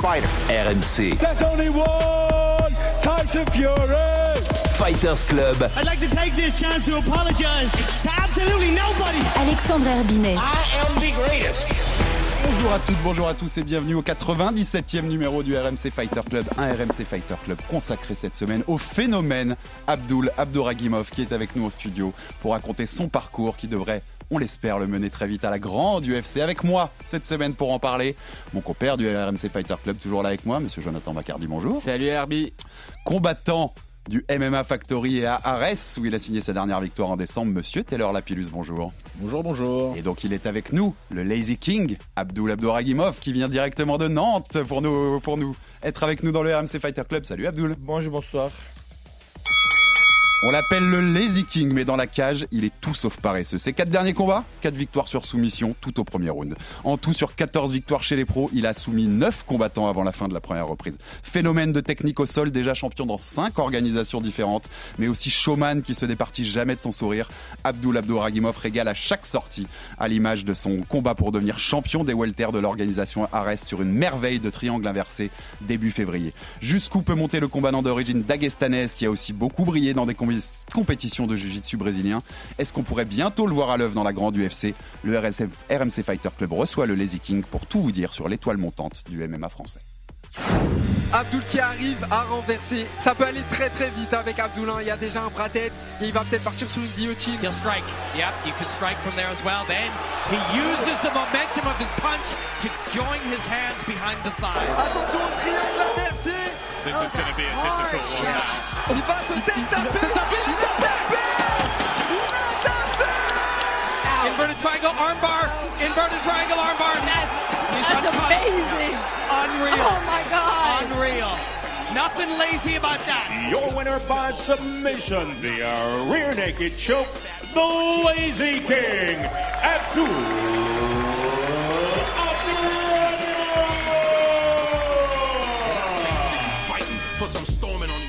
fighter? RMC There's only one Tyson Fury. Fighters Club. I'd like to take this chance to apologize to absolutely nobody. Alexandre Herbinet. I am the greatest. Bonjour à toutes, bonjour à tous et bienvenue au 97e numéro du RMC Fighter Club, un RMC Fighter Club consacré cette semaine au phénomène Abdul Abdouragimov qui est avec nous au studio pour raconter son parcours qui devrait, on l'espère, le mener très vite à la grande UFC. Avec moi cette semaine pour en parler, mon compère du RMC Fighter Club toujours là avec moi, monsieur Jonathan Bacardi, bonjour. Salut Herbie. Combattant du MMA Factory et à Arès où il a signé sa dernière victoire en décembre, monsieur Taylor Lapillus, bonjour. Bonjour, bonjour. Et donc il est avec nous, le Lazy King, Abdul Abdouragimov, qui vient directement de Nantes pour nous, pour nous être avec nous dans le RMC Fighter Club. Salut Abdul. Bonjour, bonsoir. On l'appelle le Lazy King, mais dans la cage, il est tout sauf paresseux. Ses quatre derniers combats, 4 victoires sur soumission, tout au premier round. En tout, sur 14 victoires chez les pros, il a soumis 9 combattants avant la fin de la première reprise. Phénomène de technique au sol, déjà champion dans 5 organisations différentes, mais aussi showman qui se départit jamais de son sourire. Abdul Abdouragimov régale à chaque sortie, à l'image de son combat pour devenir champion des welters de l'organisation Arès sur une merveille de triangle inversé début février. Jusqu'où peut monter le combattant d'origine dagestanaise qui a aussi beaucoup brillé dans des com- compétitions de jiu-jitsu brésilien Est-ce qu'on pourrait bientôt le voir à l'œuvre dans la grande UFC Le RSF RMC Fighter Club reçoit le Lazy King pour tout vous dire sur l'étoile montante du MMA français. Abdul qui arrive à renverser. Ça peut aller très très vite avec Abdul. hein. Il y a déjà un bras tête et il va peut-être partir sous une guillotine. He'll strike. Yep, you could strike from there as well. Then he uses the momentum of his punch to join his hands behind the thigh. Attention au triangle. This is going to be a difficult one now. Il va peut-être. Il va taper. Il va taper. Inverted triangle armbar. Inverted triangle armbar. He's That's uncut. amazing. Unreal. Oh my God. Unreal. Nothing lazy about that. Your winner by submission via uh, rear naked choke, the Lazy King, Abdul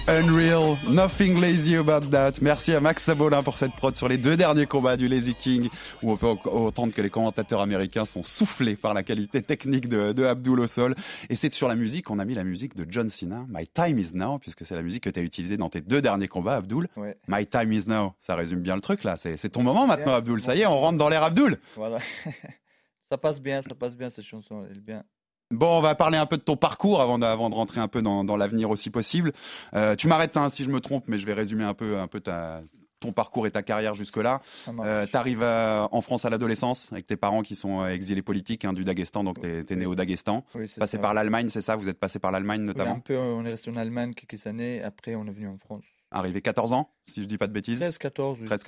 Unreal, nothing lazy about that. Merci à Max Sabolin pour cette prod sur les deux derniers combats du Lazy King, où on peut entendre que les commentateurs américains sont soufflés par la qualité technique de, de Abdul au sol. Et c'est sur la musique, on a mis la musique de John Cena, My Time Is Now, puisque c'est la musique que tu as utilisée dans tes deux derniers combats, Abdul. Ouais. My Time Is Now, ça résume bien le truc là. C'est ton moment maintenant. Abdul. Ça y est, on rentre dans l'ère Abdul. Voilà. ça passe bien, ça passe bien cette chanson. Elle est bien. Bon, on va parler un peu de ton parcours avant de, avant de rentrer un peu dans, dans l'avenir aussi possible. Euh, tu m'arrêtes hein, si je me trompe, mais je vais résumer un peu, un peu ta, ton parcours et ta carrière jusque-là. Euh, tu arrives en France à l'adolescence avec tes parents qui sont euh, exilés politiques hein, du Daghestan, donc tu es, né au Daghestan. Oui, Passé ça. par l'Allemagne, c'est ça? Vous êtes passé par l'Allemagne Oui, notamment? un peu, on est resté en Allemagne quelques années. Après, on est venu en France. Arrivé 14 ans, si je dis pas de bêtises? 13, 14. Oui, 13,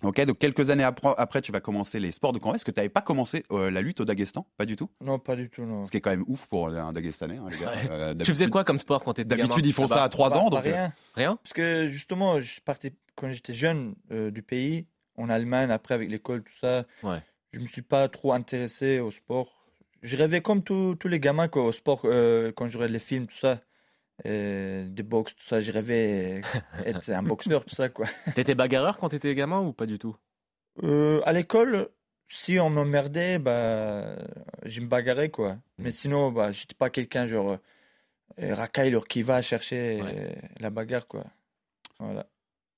c'est 14. ça, ouais. Ok, donc quelques années après, après, tu vas commencer les sports de combat. Est-ce que tu n'avais pas commencé euh, la lutte au Daghestan Pas du tout? Non, pas du tout, non. Ce qui est quand même ouf pour un Dagestanais, hein, les gars. Ouais. Euh, Tu faisais quoi comme sport quand t'étais gamin? D'habitude, ils font ça là-bas à 3 Pas- ans. donc, euh, rien. Rien? Parce que justement, je partais quand j'étais jeune euh, du pays, en Allemagne, après avec l'école, tout ça. Ouais. Je me suis pas trop intéressé au sport. Je rêvais comme tous tous les gamins quoi, au sport euh, quand je regardais les films, tout ça. Euh, des box, tout ça. Je rêvais être un boxeur, tout ça quoi. T'étais bagarreur quand t'étais gamin ou pas du tout? Euh, à l'école, si on m'emmerdait, bah, je me bagarrais quoi. Mais sinon, bah, j'étais pas quelqu'un genre euh, racaille qui va chercher Ouais. euh, la bagarre quoi. Voilà.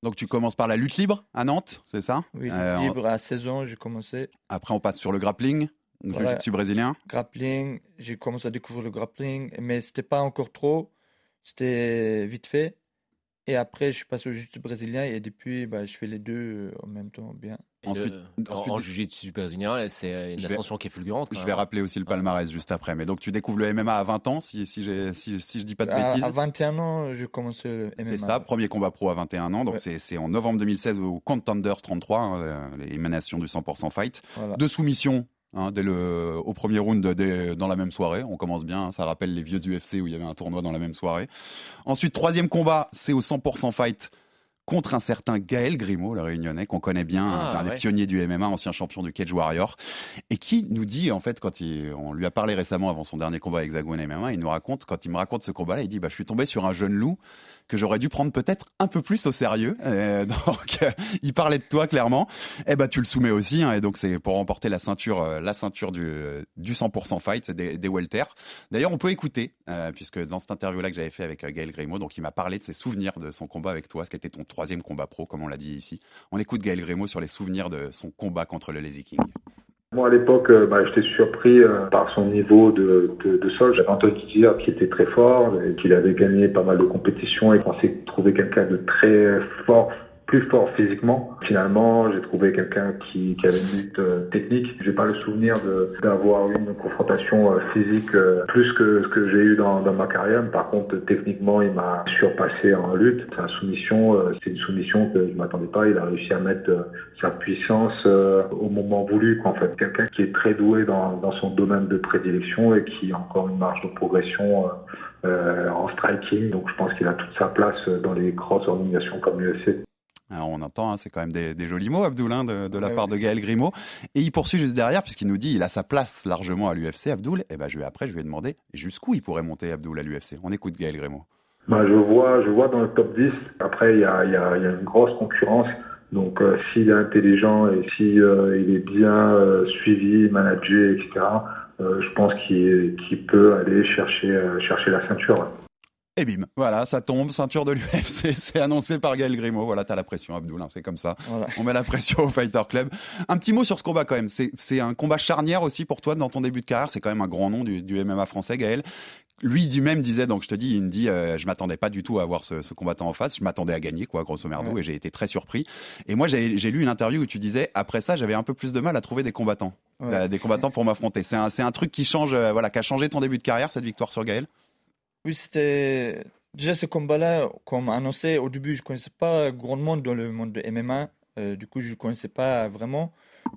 Donc tu commences par la lutte libre à Nantes, c'est ça? Oui, Euh, en- libre à 16 ans, j'ai commencé. Après on passe sur le grappling, le Voilà. jiu-jitsu brésilien. Grappling, j'ai commencé à découvrir le grappling, mais c'était pas encore trop. C'était vite fait. Et après, je suis passé au jiu-jitsu brésilien et depuis, bah, je fais les deux euh, en même temps bien. Et Ensuite- le- en, ensuite- en jiu-jitsu brésilien, c'est une Je vais- ascension qui est fulgurante. quand Je vais rappeler aussi le palmarès juste après. Mais donc tu découvres le MMA à 20 ans, si, si, si, si je dis pas de À, bêtises. à 21 ans, j'ai commencé le MMA. C'est ça, premier combat pro à 21 ans. Donc Ouais. c'est- c'est en novembre 2016 au Contenders 33, hein, euh, l'émanation du 100% fight. Voilà. Deux soumissions hein, dès le, au premier round dès- dans la même soirée. On commence bien, hein, ça rappelle les vieux UFC où il y avait un tournoi dans la même soirée. Ensuite, troisième combat, c'est au 100% fight contre un certain Gaël Grimaud, le réunionnais, qu'on connaît bien, Ah, un des ouais. pionniers du MMA, ancien champion du Cage Warrior, et qui nous dit, en fait, quand il- on lui a parlé récemment avant son dernier combat à Hexagone MMA, il nous raconte, quand il me raconte ce combat-là, il dit, bah, je suis tombé sur un jeune loup que j'aurais dû prendre peut-être un peu plus au sérieux. Euh, donc, euh, il parlait de toi clairement. Et bah, tu le soumets aussi, hein, et donc c'est pour remporter la ceinture, euh, la ceinture du, euh, du 100% fight des, welter. D'ailleurs, on peut écouter, euh, puisque dans cette interview-là que j'avais fait avec euh, Gaël Grimaud, donc il m'a parlé de ses souvenirs de son combat avec toi, ce qui était ton troisième combat pro, comme on l'a dit ici. On écoute Gaël Grimaud sur les souvenirs de son combat contre le Lazy King. Moi, à l'époque, euh, bah, j'étais surpris euh, par son niveau de, de, de sol. J'avais entendu dire qu'il était très fort, qu'il avait gagné pas mal de compétitions et je pensais trouver quelqu'un de très fort, plus fort physiquement. Finalement, j'ai trouvé quelqu'un qui, qui avait une lutte euh, technique. J'ai pas le souvenir d'avoir eu une confrontation euh, physique euh, plus que ce que j'ai eu dans, dans ma carrière. Par contre, techniquement, il m'a surpassé en lutte. Sa soumission, euh, c'est une soumission que je m'attendais pas. Il a réussi à mettre sa puissance au moment voulu. Quoi, en fait, quelqu'un qui est très doué dans, dans son domaine de prédilection et qui a encore une marge de progression. euh, en striking, donc je pense qu'il a toute sa place dans les grosses organisations comme l'UFC. Alors, on entend, hein, c'est quand même des, des jolis mots, Abdoul, hein, de, de la Ouais, part ouais. de Gaël Grimaud. Et il poursuit juste derrière, puisqu'il nous dit il a sa place largement à l'UFC, Abdoul. Et ben, je vais, après, je lui ai demandé jusqu'où il pourrait monter Abdoul à l'UFC. On écoute Gaël Grimaud. Bah, je vois, je vois dans le top 10. Après, il y a, il y a, il y a une grosse concurrence. Donc, euh, s'il est intelligent et si euh, il est bien euh, suivi, managé, etc., euh, je pense qu'il peut aller chercher, euh, chercher la ceinture. Et bim, voilà, ça tombe, ceinture de l'UFC, c'est annoncé par Gaël Grimaud. Voilà, t'as la pression, Abdoul, hein, c'est comme ça. Voilà. On met la pression au Fighter Club. Un petit mot sur ce combat quand même. C'est un combat charnière aussi pour toi dans ton début de carrière. C'est quand même un grand nom du, du MMA français, Gaël. Lui du même disait, donc je te dis, il me dit, euh, je m'attendais pas du tout à avoir ce, ce combattant en face. Je m'attendais à gagner, quoi, grosso merdo, Ouais. et j'ai été très surpris. Et moi, j'ai lu une interview où tu disais, après ça, j'avais un peu plus de mal à trouver des combattants, Ouais. euh, des combattants pour m'affronter. C'est un, c'est un truc qui change, euh, voilà, qui a changé ton début de carrière, cette victoire sur Gaël? Oui, c'était déjà ce combat-là, comme annoncé au début, je connaissais pas grand monde dans le monde de MMA. Euh, du coup, je ne connaissais pas vraiment.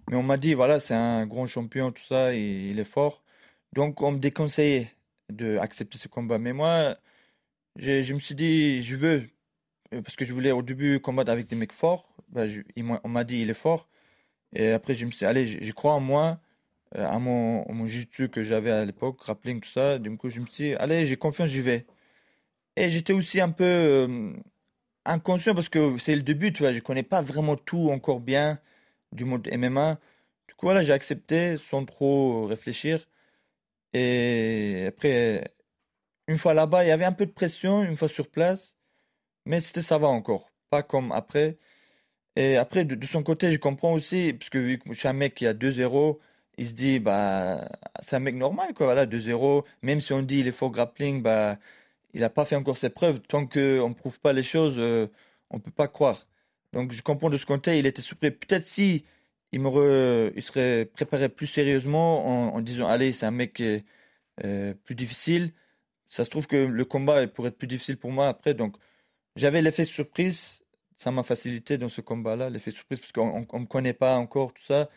Mais on m'a dit, voilà, c'est un grand champion, tout ça, et il est fort. Donc, on me déconseillait d'accepter ce combat. Mais moi, je, me suis dit, je veux, euh, parce que je voulais au début combattre avec des mecs forts. Bah, on m'a dit, il est fort. Et après, je me suis dit, allez, je, je crois en moi, à mon, à mon que j'avais à l'époque, grappling, tout ça. Du coup, je me suis dit, allez, j'ai confiance, j'y vais. Et j'étais aussi un peu euh, inconscient parce que c'est le début, tu vois, je connais pas vraiment tout encore bien du monde MMA. Du coup, voilà, j'ai accepté sans trop réfléchir. Et après, une fois là-bas, il y avait un peu de pression, une fois sur place, mais c'était ça va encore, pas comme après. Et après, de, de son côté, je comprends aussi, parce que vu que je suis un mec qui a 2-0, il se dit, bah, c'est un mec normal, quoi, voilà, 2-0. Même si on dit il est fort grappling, bah, il n'a pas fait encore ses preuves. Tant qu'on ne prouve pas les choses, euh, on ne peut pas croire. Donc, je comprends de ce côté, il était surpris. Peut-être si il, m'aurait- il serait préparé plus sérieusement en, disant, allez, c'est un mec est, euh, plus difficile. Ça se trouve que le combat pourrait être plus difficile pour moi après. Donc, j'avais l'effet surprise. Ça m'a facilité dans ce combat-là, l'effet surprise, parce qu'on ne me connaît pas encore, tout ça.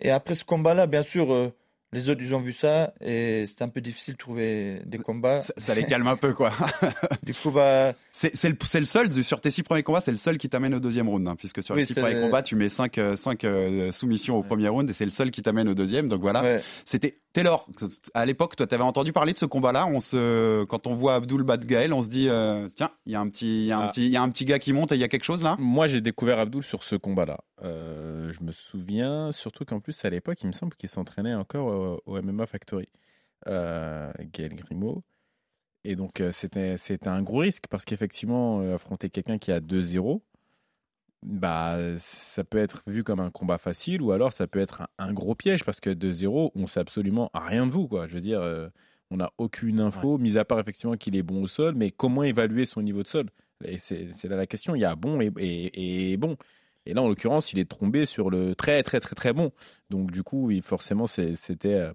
Et après ce combat-là, bien sûr, euh, les autres, ils ont vu ça et c'était un peu difficile de trouver des combats. Ça, ça les calme un peu, quoi. Du coup, bah, C'est c'est le, c'est le seul, sur tes six premiers combats, c'est le seul qui t'amène au deuxième round, hein, puisque sur les Oui, six c'est premiers le- combats, tu mets cinq, euh, cinq, euh, soumissions au premier round et c'est le seul qui t'amène au deuxième. Donc voilà. ouais. C'était Taylor. À l'époque, toi, t'avais entendu parler de ce combat-là. On se, quand on voit Abdul battre Gaël, on se dit, euh, tiens, il y a un petit, il y a un Ah. petit, il y a un petit gars qui monte et il y a quelque chose là? Moi, j'ai découvert Abdul sur ce combat-là. Euh, je me souviens surtout qu'en plus, à l'époque, il me semble qu'il s'entraînait encore au, au MMA Factory, euh, Gaël Grimaud. Et donc, euh, c'était, c'était un gros risque parce qu'effectivement, affronter quelqu'un qui a 2-0, bah, ça peut être vu comme un combat facile ou alors ça peut être un, un gros piège parce que 2-0, on sait absolument rien de vous. Quoi. Je veux dire, euh, on n'a aucune info, mis à part effectivement qu'il est bon au sol, mais comment évaluer son niveau de sol? C'est, là la question. Il y a bon et, et- et bon. Et là, en l'occurrence, il est tombé sur le très, très, très, très bon. Donc, du coup, oui, forcément, c'était euh,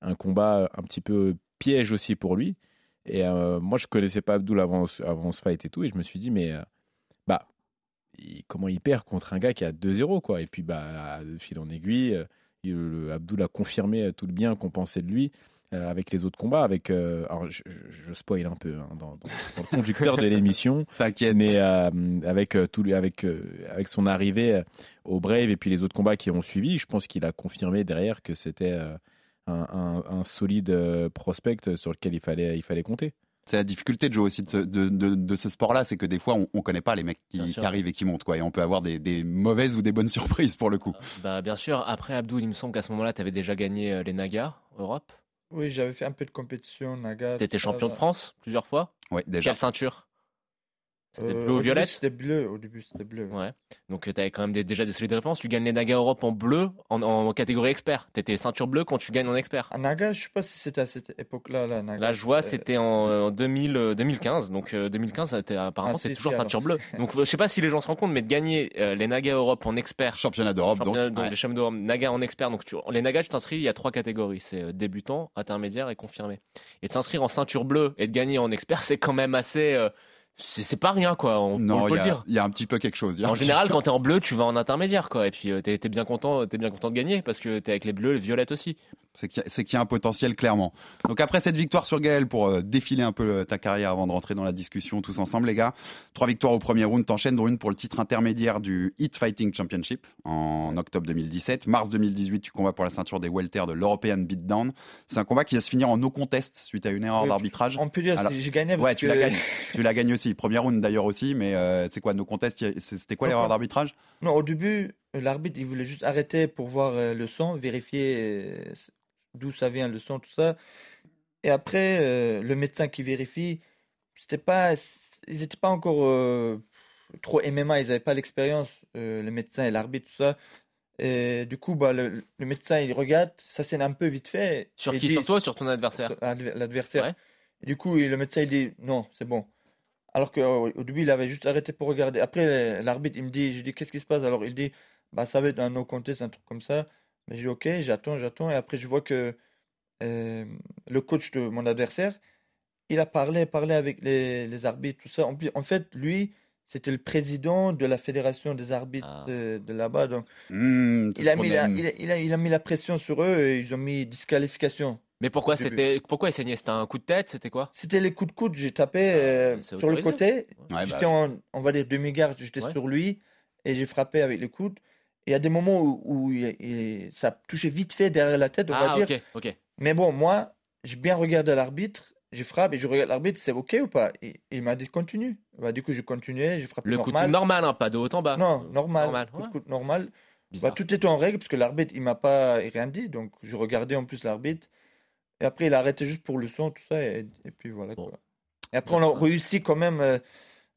un combat un petit peu piège aussi pour lui. Et euh, moi, je connaissais pas Abdul avant, ce- avant ce fight et tout. Et je me suis dit, mais il- comment il perd contre un gars qui a 2-0, quoi. Et puis, bah, fil en aiguille, euh, il- le- Abdul a confirmé tout le bien qu'on pensait de lui. euh, avec les autres combats, avec euh, alors je, je- spoil un peu hein, dans, dans- dans le conducteur de l'émission, T'inquiète. mais euh, avec euh, tout, avec euh, avec son arrivée euh, au Brave et puis les autres combats qui ont suivi, je pense qu'il a confirmé derrière que c'était euh, un, un- un solide euh, prospect sur lequel il fallait il fallait compter. C'est la difficulté, aussi de ce, de, de- de ce sport-là, c'est que des fois, on, on connaît pas les mecs qui, arrivent et qui montent, quoi. Et on peut avoir des, des mauvaises ou des bonnes surprises pour le coup. Bah, bien sûr, après Abdou, il me semble qu'à ce moment-là, tu avais déjà gagné euh, les Nagas Europe. Oui, j'avais fait un peu de compétition, Naga. Tu étais tout ça, champion de. France plusieurs fois. Ouais, déjà. Quelle ceinture? C'était Euh, bleu ou violette C'était bleu, au début c'était bleu. Ouais. Donc tu avais quand même des- déjà des solides références. Tu gagnes les Nagas Europe en bleu, en, en catégorie expert. Tu étais ceinture bleue quand tu gagnes en expert. À Naga, je sais pas si c'était à cette époque-là. Là, Naga. Là, je vois, Euh, c'était en, en 2000, euh, 2015. Donc euh, 2015, ça était- apparemment, Ah, c'est toujours ceinture bleue. Donc euh, je sais pas si les gens se rendent compte, mais de gagner euh, les Nagas Europe en expert, Championnat d'Europe, donc. championnat- donc ouais. les championnats d'Europe, Naga en expert. Donc tu, les Nagas, tu t'inscris, il y a trois catégories. C'est euh, débutant, intermédiaire et confirmé. Et de s'inscrire en ceinture bleue et de gagner en expert, c'est quand même assez. euh, c'est pas rien, quoi. On, Non, on peut y, le dire. il y a un petit peu quelque chose. En général, peu- quand t'es en bleu, tu vas en intermédiaire, quoi. Et puis euh, t'es t'es bien content, t'es bien content de gagner parce que t'es avec les bleus, les violettes aussi. C'est qu'il y, a- y un potentiel clairement. Donc après cette victoire sur Gaël, pour euh, défiler un peu euh, ta carrière avant de rentrer dans la discussion tous ensemble, les gars, trois victoires au premier round, t'enchaînes dont une pour le titre intermédiaire du Heat Fighting Championship en octobre 2017. Mars 2018, tu combats pour la ceinture des welter de l'European Beatdown. C'est un combat qui va se finir en no contest suite à une erreur Oui, d'arbitrage. On peut dire Alors- que j'ai gagné. parce Ouais, tu la gagnes. tu la gagnes aussi. Premier round d'ailleurs aussi, mais euh, c'est quoi, no contest, c'était quoi l'erreur d'arbitrage? Non, au début, l'arbitre, il voulait juste arrêter pour voir euh, le son, vérifier euh, d'où ça vient le son, tout ça. Et après, euh, le médecin qui vérifie, c'était pas, ils n'étaient pas encore trop MMA, ils n'avaient pas l'expérience, le médecin et l'arbitre, tout ça. Et du coup, bah, le, le médecin, il regarde, ça c'est un peu vite fait. Sur qui? dit- Sur toi sur ton adversaire? L'adver- L'adversaire. Ouais. Du coup, le médecin, il dit non, c'est bon. Alors qu'au au début, il avait juste arrêté pour regarder. Après, l'arbitre, il me dit, je dis, qu'est-ce qui se passe? Alors, il dit, bah, ça va être un no contest, un truc comme ça. Mais je dis, ok, j'attends, j'attends. Et après, je vois que euh, le coach de mon adversaire, il a parlé, parlé avec les, les arbitres, tout ça. En, plus- en fait, lui, c'était le président de la fédération des arbitres Ah. euh, de là-bas. Donc, Hmm, il a, mis la, il, a, il a- il a mis la pression sur eux et ils ont mis disqualification. Mais pourquoi c'était pourquoi il saignait? C'était un coup de tête? C'était quoi? C'était les coups de coude, j'ai tapé euh, c'est sur le côté. Ouais, bah, J'étais en, on va dire, demi-garde, j'étais Ouais. sur lui et j'ai frappé avec les coudes. Il y a des moments où, où il- il- ça touchait vite fait derrière la tête, on va Ah, dire. ok, ok. Mais bon, moi, j'ai bien regardé l'arbitre, j'ai frappé et je regarde l'arbitre, c'est ok ou pas? Et, il m'a dit continue. Bah, du coup, j'ai continué, j'ai frappé Le coup normal. coude normal, hein, pas de haut en bas. Non, normal. Normal, coup ouais. coude normal. Bah, tout était en règle parce que l'arbitre, il m'a pas rien dit. Donc, je regardais en plus l'arbitre. Et après, il a arrêté juste pour le son, tout ça. Et, et puis voilà Bon. quoi. Et après, on a réussi quand même. euh,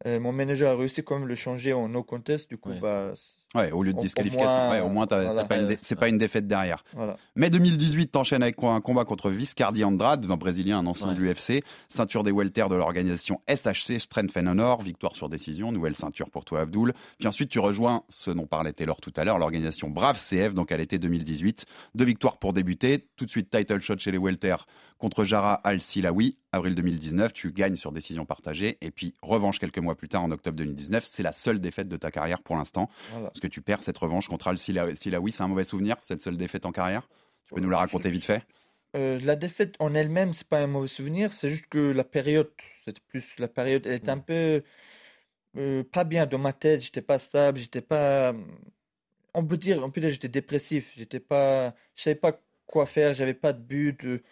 euh, mon manager a réussi quand même le changer en no contest. Du coup, Ouais. bah, Ouais, au lieu de disqualification. ouais, au moins, voilà. c'est pas, une dé- c'est pas une défaite derrière. voilà. Mai 2018, t'enchaînes avec un combat contre Viscardi Andrade, un Brésilien, un ancien Ouais. de l'UFC, ceinture des welter de l'organisation SHC Strength and Honor, victoire sur décision, nouvelle ceinture pour toi Abdul. Puis ensuite, tu rejoins ce dont parlait Taylor tout à l'heure, l'organisation Brave CF, donc à l'été 2018. Deux victoires pour débuter, tout de suite title shot chez les welter contre Jara Al-Silawi, avril 2019, tu gagnes sur décision partagée, et puis revanche quelques mois plus tard, en octobre 2019, c'est la seule défaite de ta carrière pour l'instant, voilà. parce que tu perds cette revanche contre Al-Silawi, c'est un mauvais souvenir, cette seule défaite en carrière? Tu peux nous la raconter vite fait? Euh, la défaite en elle-même, c'est pas un mauvais souvenir. C'est juste que la période, c'était plus la période, elle était un peu euh, pas bien dans ma tête. J'étais pas stable. J'étais pas. On peut dire, on peut dire, j'étais dépressif. J'étais pas. Je savais pas quoi faire. J'avais pas de but. euh,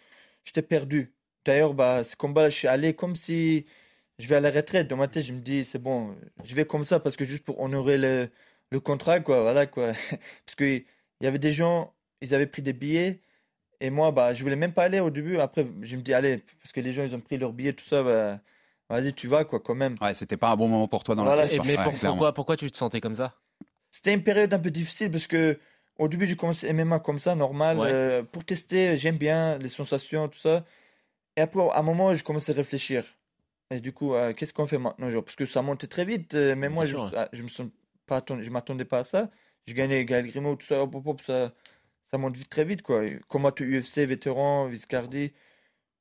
J'étais perdu. D'ailleurs, bah, ce combat, je suis allé comme si je vais à la retraite. Dans ma tête, je me dis, c'est bon, je vais comme ça parce que juste pour honorer le, le contrat, quoi. Voilà, quoi. Parce que il y avait des gens, ils avaient pris des billets. Et moi, bah, je voulais même pas aller au début. Après, je me dis, allez, parce que les gens, ils ont pris leurs billets, tout ça, bah, vas-y, tu vas, quoi, quand même. Ouais, c'était pas un bon moment pour toi dans Voilà, la course. mais Ouais, clairement. pourquoi, pourquoi tu te sentais comme ça? C'était une période un peu difficile parce que au début, j'ai commencé MMA comme ça, normal, Ouais. euh, pour tester, j'aime bien les sensations, tout ça. Et après, à un moment, je commençais à réfléchir. Et du coup, euh, qu'est-ce qu'on fait maintenant, genre, parce que ça montait très vite, euh, mais moi, je, sûr, ouais. ah, je me sens pas attendu, je m'attendais pas à ça. Je gagnais Gaël Grimaud, tout ça, hop, hop, hop, ça, ça monte vite, très vite, quoi. Combat UFC, vétéran, Viscardi.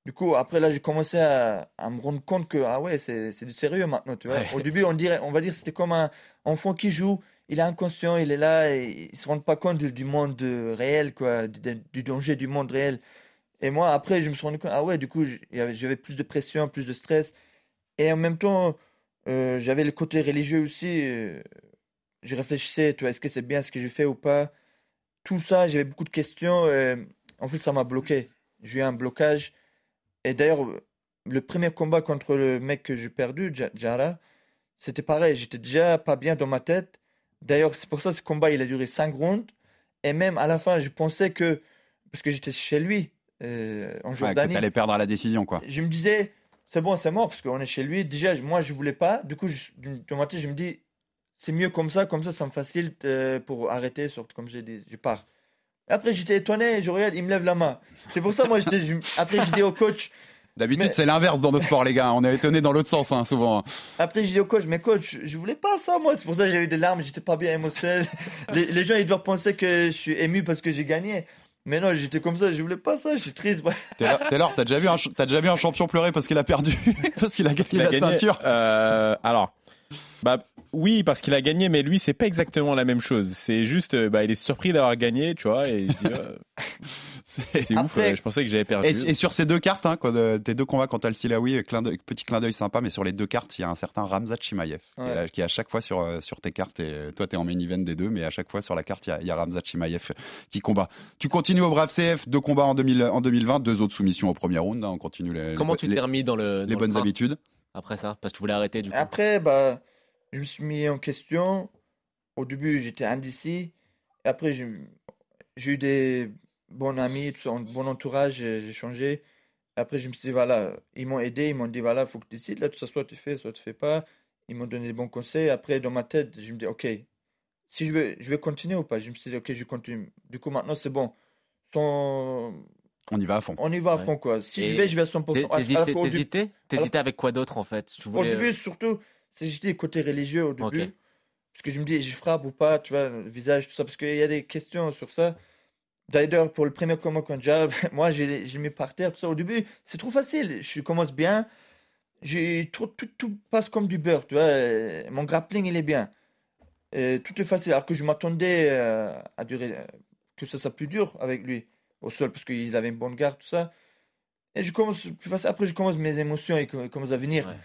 Du coup, après, là, j'ai commencé à, à me rendre compte que, ah ouais, c'est du sérieux maintenant, tu vois. Ouais. Au début, on dirait, on va dire, c'était comme un enfant qui joue. il est inconscient, il est là, et il se rend pas compte du, du monde euh, réel, quoi, du, du danger du monde réel. Et moi, après, je me suis rendu compte, ah ouais, du coup, j'avais plus de pression, plus de stress. Et en même temps, euh, j'avais le côté religieux aussi. euh, je réfléchissais, tu vois, est-ce que c'est bien ce que je fais ou pas? Tout ça, j'avais beaucoup de questions. en fait, ça m'a bloqué. J'ai eu un blocage. Et d'ailleurs, le premier combat contre le mec que j'ai perdu, Ja- Jara, c'était pareil. J'étais déjà pas bien dans ma tête. D'ailleurs, c'est pour ça que ce combat, il a duré 5 rounds. Et même à la fin, je pensais que, parce que j'étais chez lui, euh, en Ouais, que Jordanie, perdre à la décision, quoi. je me disais, c'est bon, c'est mort, parce qu'on est chez lui. Déjà, moi, je voulais pas. Du coup, je, dans ma tête, je me dis, c'est mieux comme ça, comme ça, ça me facilite euh, pour arrêter, surtout comme j'ai dit, je pars. Après, j'étais étonné, je regarde, il me lève la main. C'est pour ça, moi, je- après, je dis au coach, D'habitude, Mais- c'est l'inverse dans nos sports, les gars. On est étonné dans l'autre sens, hein, souvent. après, je dis au coach, mais coach, je voulais pas ça, moi. C'est pour ça que j'ai eu des larmes, j'étais pas bien émotionnel. les, les gens, ils doivent penser que je suis ému parce que j'ai gagné. Mais non, j'étais comme ça, je voulais pas ça, je suis triste. ouais. Taylor, t'as déjà vu un, déjà vu un champion pleurer parce qu'il a perdu, parce qu'il a gagné Il a la gagné. ceinture? Euh, alors, bah oui, parce qu'il a gagné, mais lui, c'est pas exactement la même chose. C'est juste, euh, bah, il est surpris d'avoir gagné, tu vois, et il se dit, euh, C'est- c'est ouf. Euh, je pensais que j'avais perdu. Et, et sur ces deux cartes, hein, quoi, de- tes deux combats contre Al Silawi, clin d'œil- petit clin d'œil sympa, mais sur les deux cartes, il y a un certain Ramzat Chimaev qui, Ouais. à chaque fois sur, sur tes cartes. Et toi, tu es en main event des deux, mais à chaque fois sur la carte, il y a, il y a Ramzat Chimaev qui combat. Tu continues au Brave CF, deux combats en, 2000 en 2020, deux autres soumissions au premier round. hein, on continue les, Comment les, tu t'es remis dans le. les dans bonnes train habitudes? Après ça Parce que tu voulais arrêter du coup. Après, bah, je me suis mis en question. Au début, j'étais indécis. Et après, j'ai eu des bons amis, tout ça, un bon entourage, j'ai changé. Après, je me suis dit, voilà, ils m'ont aidé, ils m'ont dit, voilà, faut que tu décides, là, tout ça, soit tu fais, soit tu fais pas. Ils m'ont donné des bons conseils. Après, dans ma tête, je me dis, ok, si je vais, je vais continuer ou pas? Je me suis dit, ok, je continue. Du coup, maintenant, c'est bon. Sans- On y va à fond. On y va à Ouais. fond, quoi. Si Et je vais, je vais à 100%. T'hé- À- alors T'hésitais début- T'hésitais? Avec quoi d'autre en fait? Tu au voulais. euh, début, surtout, c'est j'étais le côté religieux au début. Ok. Parce que je me dis, je frappe ou pas, tu vois, le visage, tout ça. Parce qu'il y a des questions sur ça. D'ailleurs, pour le premier combat contre Jab, moi, je l'ai je l'ai mis par terre, tout ça. Au début, c'est trop facile. Je commence bien. J'ai trop, tout, tout passe comme du beurre, tu vois. euh, Mon grappling, il est bien. Euh, tout est facile. Alors que je m'attendais euh, à durer, que ça soit plus dur avec lui au sol, parce qu'il avait une bonne garde, tout ça. Et je commence plus facile. Après, je commence mes émotions et co- commencent à venir. Ouais.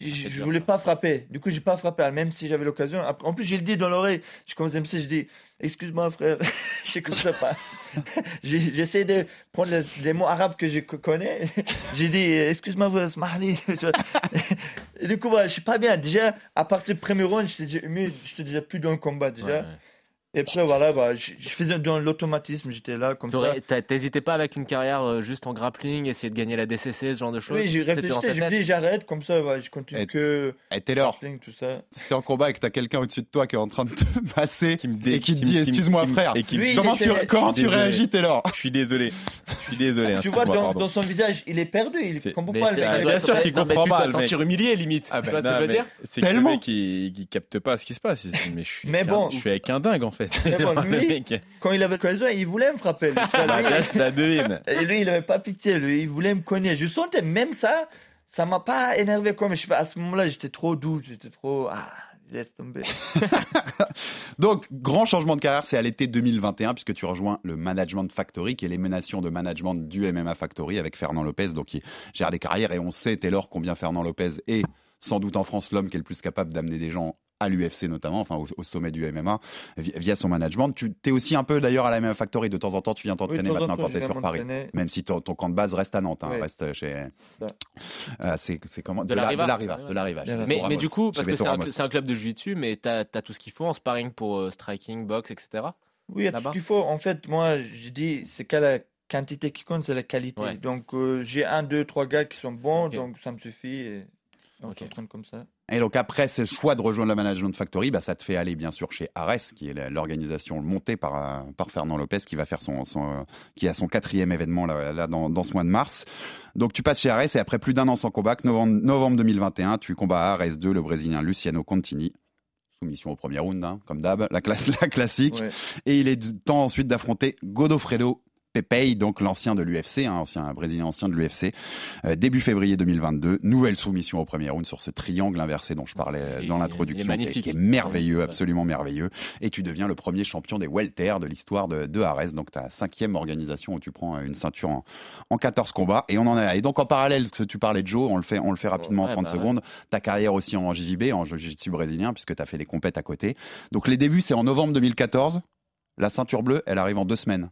Je, je voulais pas frapper. Du coup, j'ai pas frappé, même si j'avais l'occasion. En plus, j'ai le dit dans l'oreille. Je commence à me dire, je dis, excuse-moi, frère. je ne pas. J'essaie de prendre les, les mots arabes que je co- connais. j'ai dit, excuse-moi, frère, smahli. Du coup, voilà, je suis pas bien. Déjà, à partir du premier round, mieux, j'étais déjà plus dans le combat, déjà. Ouais, ouais. Et après, voilà, bah, je, je faisais dans l'automatisme, j'étais là, comme ça. T'hésitais pas avec une carrière euh, juste en grappling, essayer de gagner la DCC, ce genre de choses? Oui, j'ai réfléchi, ta je me tête? dis, j'arrête, comme ça, voilà, je continue Et- que Et Taylor, grappling, tout ça. si t'es en combat et que t'as quelqu'un au-dessus de toi qui est en train de te masser Qui me dé- et qui te dit excuse-moi frère, et qui il comment tu, comment tu Désolé. réagis Taylor? Je suis désolé. Je suis désolé. hein, Tu vois, dans, dans son visage, il est perdu, il comprend pas le il bien sûr qu'il comprend pas, te sentir humilié limite. Ah tu bah, vois ce que Non, je veux mais dire? C'est Tellement. que le mec qui, capte pas ce qui se passe. Il se dit, mais je suis, Mais qu'un- bon. je suis avec un dingue en fait. Mais bon, Genre, le lui- mec- Quand il avait l'occasion, il voulait me frapper. lui. Tu vois, lui, là, c'est la devine. Et lui, il avait pas pitié, lui, il voulait me cogner. Je sentais même ça, ça m'a pas énervé comme, je sais pas, à ce moment-là, j'étais trop doux, j'étais trop, ah, laisse tomber. Donc, grand changement de carrière, c'est à l'été 2021, puisque tu rejoins le Management Factory, qui est l'émanation de management du MMA Factory avec Fernand Lopez, donc qui gère des carrières. Et on sait, Taylor, combien Fernand Lopez est, sans doute en France, l'homme qui est le plus capable d'amener des gens à l'UFC notamment, enfin au, au sommet du MMA, vi- via son management. Tu es aussi un peu d'ailleurs à la MMA Factory, de temps en temps, tu viens t'entraîner maintenant temps, quand je tu es sur Paris. Même si ton, ton camp de base reste à Nantes, hein, reste chez. Ouais. Euh, c'est comment? De la de la Riva, de la Riva. Mais- Ramos. du coup, parce que c'est un, club de jiu-jitsu, mais t'as as tout ce qu'il faut en sparring pour euh, striking, boxe, etc. Oui, il y a tout ce qu'il faut. En fait, moi, j'ai dit, c'est qu'à la quantité qui compte, c'est la qualité. Ouais. Donc, euh, j'ai un, deux, trois gars qui sont bons, donc ça me suffit. Et comme ça. Et donc après ce choix de rejoindre la Management Factory, bah, ça te fait aller bien sûr chez Ares, qui est l'organisation montée par, euh, par Fernand Lopez, qui va faire son, son, qui a son quatrième événement là, là, dans, dans ce mois de mars. Donc tu passes chez Ares et après plus d'un an sans combat, novembre, novembre 2021, tu combats à Ares 2, le Brésilien Luciano Contini. Soumission au premier round, hein, comme d'hab, la, classe, la classique. Ouais. Et il est temps ensuite d'affronter Godofredo Pepei, donc l'ancien de l'UFC, hein, ancien brésilien ancien de l'UFC, euh, début février 2022. Nouvelle soumission au premier round sur ce triangle inversé dont je parlais dans l'introduction, qui, est- magnifique. qui est merveilleux, absolument merveilleux. Et tu deviens le premier champion des welter de l'histoire de, de Ares, donc ta cinquième organisation où tu prends une ceinture en, en 14 combats. Et on en est là. Et donc en parallèle, ce que tu parlais de Joe, on le fait, on le fait rapidement Ouais, en 30 bah secondes. Ta carrière aussi en JJB, en Jiu-Jitsu brésilien, puisque tu as fait des compètes à côté. Donc les débuts, c'est en novembre 2014. La ceinture bleue, elle arrive en deux semaines.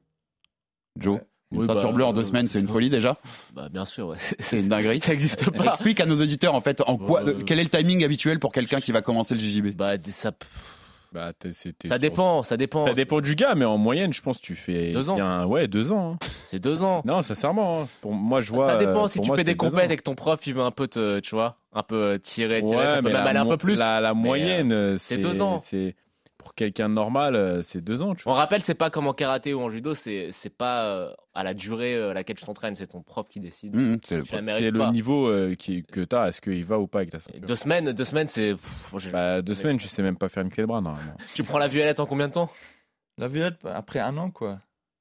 Joe, une Oui, ceinture bah, bleue en deux euh, semaines, c'est une folie déjà. Bah, bien sûr, ouais. C'est une dinguerie. Ça existe pas. Explique à nos auditeurs en fait en quoi, Euh, quel est le timing habituel pour quelqu'un qui va commencer le JJB. Bah, ça, Bah, ça sur- dépend, ça dépend. Ça dépend du gars, mais en moyenne, je pense que tu fais Deux ans. bien- ouais, deux ans. hein. C'est deux ans. Non, sincèrement, hein. pour moi, je vois. ça dépend euh, si tu moi, fais des compètes et que ton prof il veut un peu te, tu vois, un peu tirer, tirer, Ouais, ça peut mais même la aller un peu plus. La, euh, moyenne, euh, c'est deux ans. C'est pour quelqu'un de normal, euh, c'est deux ans. Tu On rappelle, c'est pas comme en karaté ou en judo, c'est c'est pas euh, à la durée euh, à laquelle tu t'entraînes, c'est ton prof qui décide. Mmh, c'est Tu la C'est le niveau euh, qui, que tu as. Est-ce qu'il va ou pas avec la ceinture Deux semaines, deux semaines, c'est. pff, moi, j'ai- Bah, Deux semaines, tu sais même pas faire une clé de bras, normalement. Tu prends la violette en combien de temps? La violette, après un an, quoi.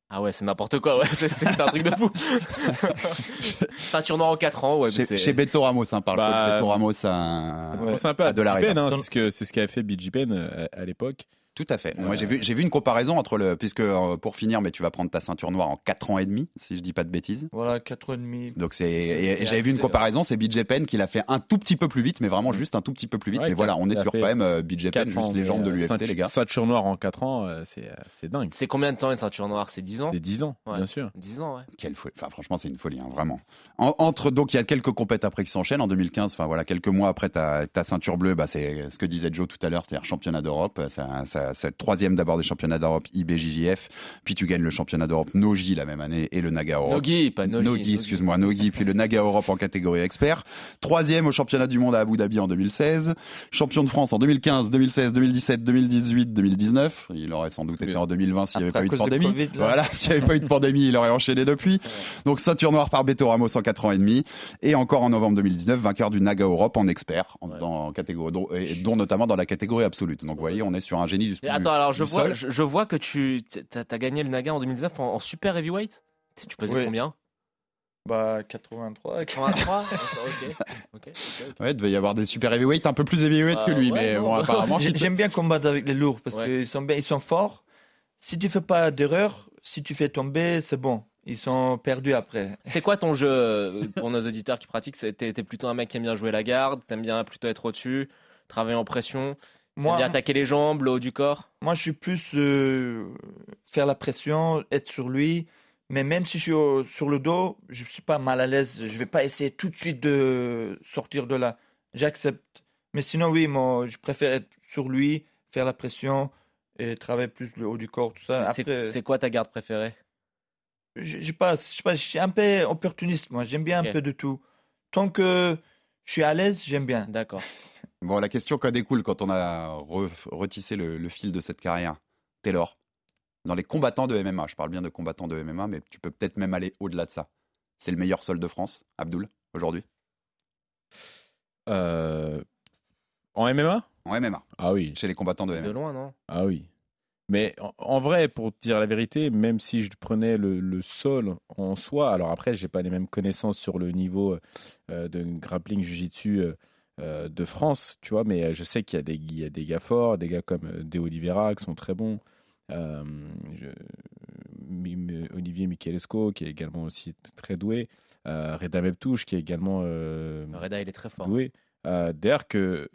Ah ouais, c'est n'importe quoi, ouais, c'est un truc de fou. Ceinture noire en 4 ans, ouais. mais Chez, c'est- chez Beto Ramos, hein, par le Bah, Beto Ramos a, On pense un peu à a de la hein, c'est ce que c'est ce qu'avait fait BJ Penn euh, à, à l'époque. Tout à fait. Moi, j'ai vu, j'ai vu une comparaison entre le, puisque euh, pour finir, mais tu vas prendre ta ceinture noire en 4 ans et demi, si je dis pas de bêtises. Voilà, 4 ans et demi. Donc c'est, C'est- et- et c'est j'avais vu une comparaison, c'est BJ Penn qui l'a fait un tout petit peu plus vite, mais vraiment juste un tout petit peu plus vite. Ouais, mais voilà, on est sur quand même euh, BJ Penn, juste légende de euh, l'UFC, ceinture- les gars. Ceinture noire en 4 ans, c'est c'est dingue. C'est combien de temps une ceinture noire? C'est 10 ans? C'est 10 ans, Ouais. bien sûr. 10 ans, ouais. Quelle folie. Enfin, franchement, c'est une folie, hein, vraiment. En- entre, donc, il y a quelques compètes après qui s'enchaînent. En 2015, enfin, voilà, quelques mois après ta, ta ceinture bleue, bah, c'est ce que disait Joe tout à l'heure, c'est-à-dire championnat d'Europe. Un- troisième d'abord des championnats d'Europe IBJJF. Puis tu gagnes le championnat d'Europe Nogi la même année et le Naga Europe. Nogi, pas Nogi. Nogi, excuse-moi, Nogi, puis le Naga Europe en catégorie expert. Troisième au championnat du monde à Abu Dhabi en 2016. Champion de France en 2015, 2016, 2017, 2018, 2019. Il aurait sans doute été en 2020 s'il n'y avait pas eu de pandémie. Covid, voilà, s'il n'y avait pas eu de pandémie, il aurait enchaîné depuis. Donc ceinture noire par Beto Ramos en 4 ans et demi. Et encore en novembre 2019, vainqueur du Naga Europe en expert, en, dans catégorie, dont, et dont notamment dans la catégorie absolue. Donc vous voyez, on est sur un génie du Attends, alors je vois, sol. je, je vois que tu as, gagné le Naga en 2019 en, en super heavyweight? Tu pesais Oui. combien? Bah, 83. 83 Ok. ok, ok. Ouais, il devait y avoir des super heavyweight un peu plus heavyweight que Ah, lui, ouais, mais bon, apparemment, J'aime bien combattre avec les lourds parce Ouais. qu'ils sont bien, ils sont forts. Si tu fais pas d'erreur, si tu fais tomber, c'est bon. Ils sont perdus après. C'est quoi ton jeu euh, pour nos auditeurs qui pratiquent? T'es plutôt un mec qui aime bien jouer la garde, t'aimes bien plutôt être au-dessus, travailler en pression, Moi, bien attaquer les jambes, le haut du corps? moi, je suis plus euh, faire la pression, être sur lui. Mais même si je suis au- sur le dos, je suis pas mal à l'aise. Je vais pas essayer tout de suite de sortir de là. J'accepte. Mais sinon, oui, moi, je préfère être sur lui, faire la pression et travailler plus le haut du corps, tout ça. C'est- quoi ta garde préférée? je, je sais pas, je sais pas, je suis un peu opportuniste, moi. J'aime bien un peu de tout. Tant que je suis à l'aise, j'aime bien. D'accord. Bon, la question qui en découle quand on a re- retissé le, le fil de cette carrière, Taylor, dans les combattants de MMA, je parle bien de combattants de MMA, mais tu peux peut-être même aller au-delà de ça. C'est le meilleur sol de France, Abdul, aujourd'hui? Euh, En MMA En MMA, Ah oui. chez les combattants de De MMA. loin, non? Ah oui. Mais en, en vrai, pour te dire la vérité, même si je prenais le, le sol en soi, alors après, j'ai pas les mêmes connaissances sur le niveau euh, de grappling jiu-jitsu euh, euh, de France, tu vois, mais euh, je sais qu'il y, a des- il y a des gars forts, des gars comme euh, De Oliveira qui sont très bons. Euh, je- Olivier Michelesco qui est également aussi très doué. Euh, Reda Meptouche qui est également euh, Reda, il est très fort. doué. Euh, D'ailleurs que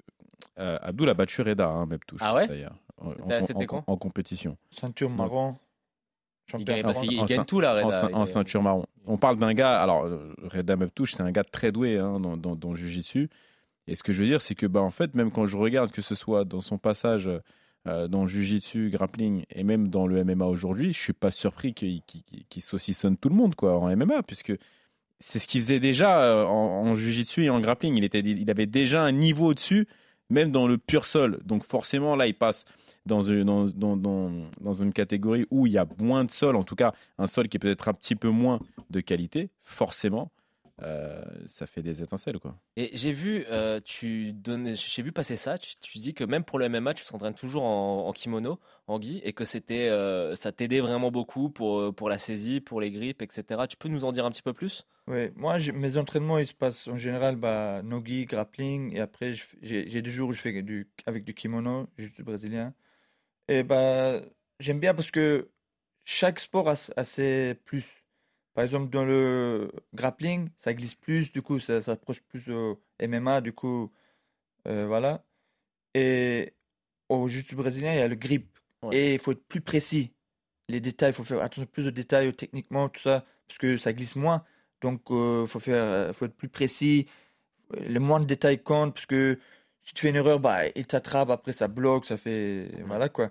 euh, Abdul a battu Reda, hein, Meptouche, Ah ouais d'ailleurs, en, compétition. Ceinture marron. Il gagne, parce marron. qu'il en gagne ceint- tout là, en, Reda. en ceinture marron. On parle d'un gars, alors Reda Meptouche, c'est un gars très doué hein, dans, dans, dans le Jiu-Jitsu. Et ce que je veux dire, c'est que bah, en fait, même quand je regarde que ce soit dans son passage euh, dans le Jiu-Jitsu, grappling et même dans le MMA aujourd'hui, je suis pas surpris qu'il saucissonne tout le monde quoi, en MMA, puisque c'est ce qu'il faisait déjà euh, en, en Jiu-Jitsu et en grappling. Il, était, il avait déjà un niveau au-dessus, même dans le pur sol. Donc forcément, là, il passe dans une, dans, dans, dans, dans une catégorie où il y a moins de sol, en tout cas un sol qui est peut-être un petit peu moins de qualité, forcément. Euh, ça fait des étincelles, quoi. Et j'ai vu, euh, tu donnais, j'ai vu passer ça. Tu, tu dis que même pour le MMA, tu s'entraînes toujours en, en kimono, en gi, et que c'était, euh, ça t'aidait vraiment beaucoup pour pour la saisie, pour les grippes, etc. Tu peux nous en dire un petit peu plus? Oui, moi, je- mes entraînements, ils se passent en général bah, nogi, grappling, et après, j'ai des jours où je fais du, avec du kimono, jiu-jitsu brésilien. Et bah, j'aime bien parce que chaque sport a ses plus. Par exemple, dans le grappling, ça glisse plus, du coup, ça s'approche plus au MMA, du coup, euh, voilà. Et au jiu-jitsu brésilien, il y a le grip. Ouais. Et il faut être plus précis. Les détails, il faut faire attention plus aux détails, techniquement, tout ça, parce que ça glisse moins. Donc, il faut faire, euh, faut être plus précis. Le moins de détails compte, parce que si tu fais une erreur, bah, il t'attrape, après ça bloque, ça fait. Voilà quoi.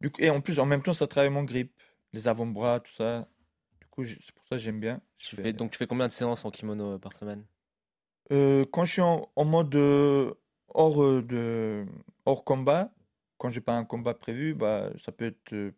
Du coup, et en plus, en même temps, ça travaille mon grip, les avant-bras, tout ça. Coup, c'est pour ça que j'aime bien. Je Tu fais- fais, donc tu fais combien de séances en kimono euh, par semaine? Euh, quand je suis en, en mode euh, hors, euh, de, hors combat, quand j'ai pas un combat prévu, bah, ça peut être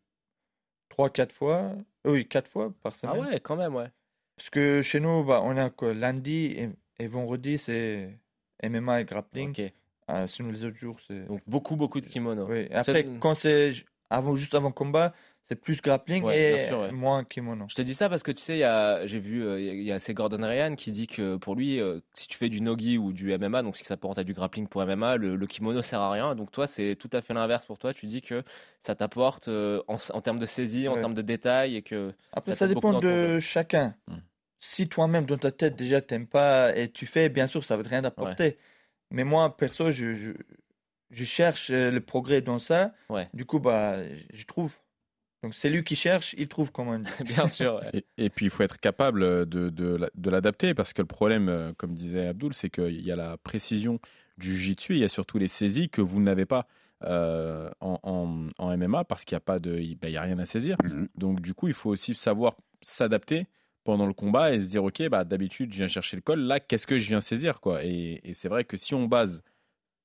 3-4 fois. Oui, 4 fois par Ah semaine. ouais, quand même, ouais. Parce que chez nous, bah, on a quoi, lundi et, et vendredi, c'est MMA et grappling. Ok. Ah, sinon, les autres jours, c'est. Donc beaucoup, beaucoup de kimono. Oui. Après, quand c'est avant, juste avant combat, c'est plus grappling Ouais, et sûr, ouais. moins kimono. Je te dis ça parce que tu sais, j'ai vu, euh, il y a- c'est Gordon Ryan qui dit que pour lui, euh, si tu fais du nogi ou du MMA, donc ce qui s'apparente à du grappling pour MMA, le, le kimono sert à rien. Donc toi, c'est tout à fait l'inverse pour toi. Tu dis que ça t'apporte euh, en, en termes de saisie, en termes de détails et que Après, ça ça dépend de chacun. Hmm. Si toi-même, dans ta tête, déjà, t'aimes pas et tu fais, bien sûr, ça va rien t'apporter. Mais moi, perso, je, je, je cherche le progrès dans ça. Ouais. Du coup, bah, je trouve. Donc, c'est lui qui cherche, il trouve, on dit. Bien sûr. ouais. Et, et puis il faut être capable de, de, de l'adapter parce que le problème, euh, comme disait Abdul, c'est qu'il y a la précision du jiu-jitsu, il y a surtout les saisies que vous n'avez pas euh, en, en- en MMA parce qu'il n'y a pas de, il ben, il y a rien à saisir. Mhm. Donc du coup, il faut aussi savoir s'adapter pendant le combat et se dire ok, bah d'habitude je viens chercher le col, là qu'est-ce que je viens saisir quoi? Et, et c'est vrai que si on base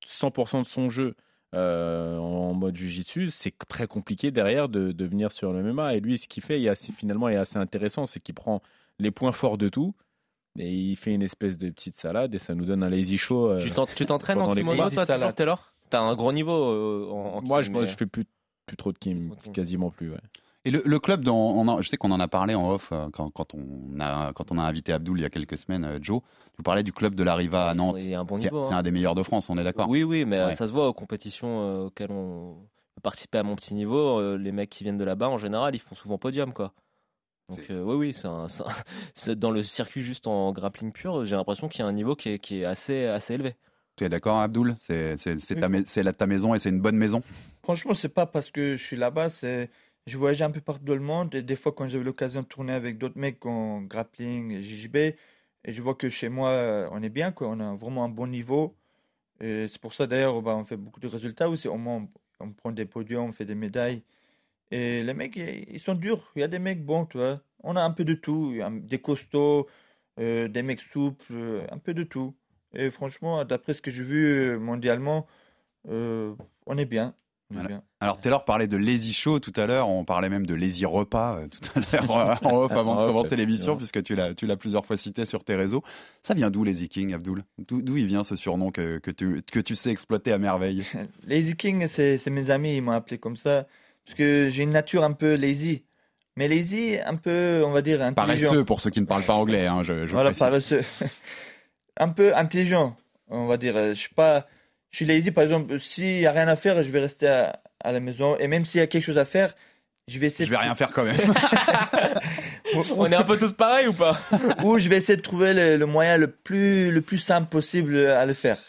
100% de son jeu euh, en mode jujitsu, c'est très compliqué derrière de, de venir sur le MMA. Et lui, ce qu'il fait, est assez, finalement, est assez intéressant, c'est qu'il prend les points forts de tout et il fait une espèce de petite salade et ça nous donne un lazy show. euh, Tu t'en- tu t'entraînes en kimono, toi. Taylor? T'as un gros niveau euh, en, en Moi, je, mais- je fais plus, plus trop de kim, Trop de kim. quasiment plus. Ouais. Et le, le club, dont on a- je sais qu'on en a parlé en off euh, quand, quand on a, quand on a invité Abdul il y a quelques semaines, euh, Joe. Vous parlez du club de la Riva à Nantes. Un bon C'est c'est hein. un des meilleurs de France, on est d'accord Oui, oui, mais euh, Ouais. ça se voit aux compétitions auxquelles on peut participer à mon petit niveau. les mecs qui viennent de là-bas, en général, ils font souvent podium, quoi. Donc euh, oui, oui, c'est un- un- dans le circuit juste en grappling pur, j'ai l'impression qu'il y a un niveau qui est, qui est assez, assez élevé. Tu es d'accord, Abdul C'est ta, mais- c'est la- ta maison et c'est une bonne maison? Franchement, c'est pas parce que je suis là-bas, c'est je voyage un peu partout dans le monde et des fois quand j'avais l'occasion de tourner avec d'autres mecs en grappling et JJB et je vois que chez moi on est bien quoi, on a vraiment un bon niveau c'est pour ça d'ailleurs bah, on fait beaucoup de résultats aussi, au moins on, prend des podiums, on fait des médailles et les mecs ils sont durs, il y a des mecs bons, tu vois. On a un peu de tout, des costauds, euh, des mecs souples, euh, un peu de tout. Et franchement, d'après ce que j'ai vu euh, mondialement, on est bien. Voilà. Alors Taylor parlait de lazy show tout à l'heure, on parlait même de lazy repas euh, tout à l'heure euh, en off avant de commencer l'émission puisque tu l'as tu l'as plusieurs fois cité sur tes réseaux. Ça vient d'où Lazy King, Abdul D'où il vient ce surnom que, que, tu, que tu sais exploiter à merveille? Lazy King, c'est mes amis, ils m'ont appelé comme ça. Parce que j'ai une nature un peu lazy. Mais lazy, un peu, on va dire, intelligent. Paresseux pour ceux qui ne parlent pas anglais, hein, je, je Voilà, précise. paresseux. un peu intelligent, on va dire. Je suis pas, je suis lazy, par exemple, s'il y a rien à faire, je vais rester à, à la maison. Et même s'il y a quelque chose à faire, je vais essayer Je vais rien faire quand même. On est un peu tous pareils ou pas? Ou je vais essayer de trouver le, le moyen le plus, le plus simple possible à le faire.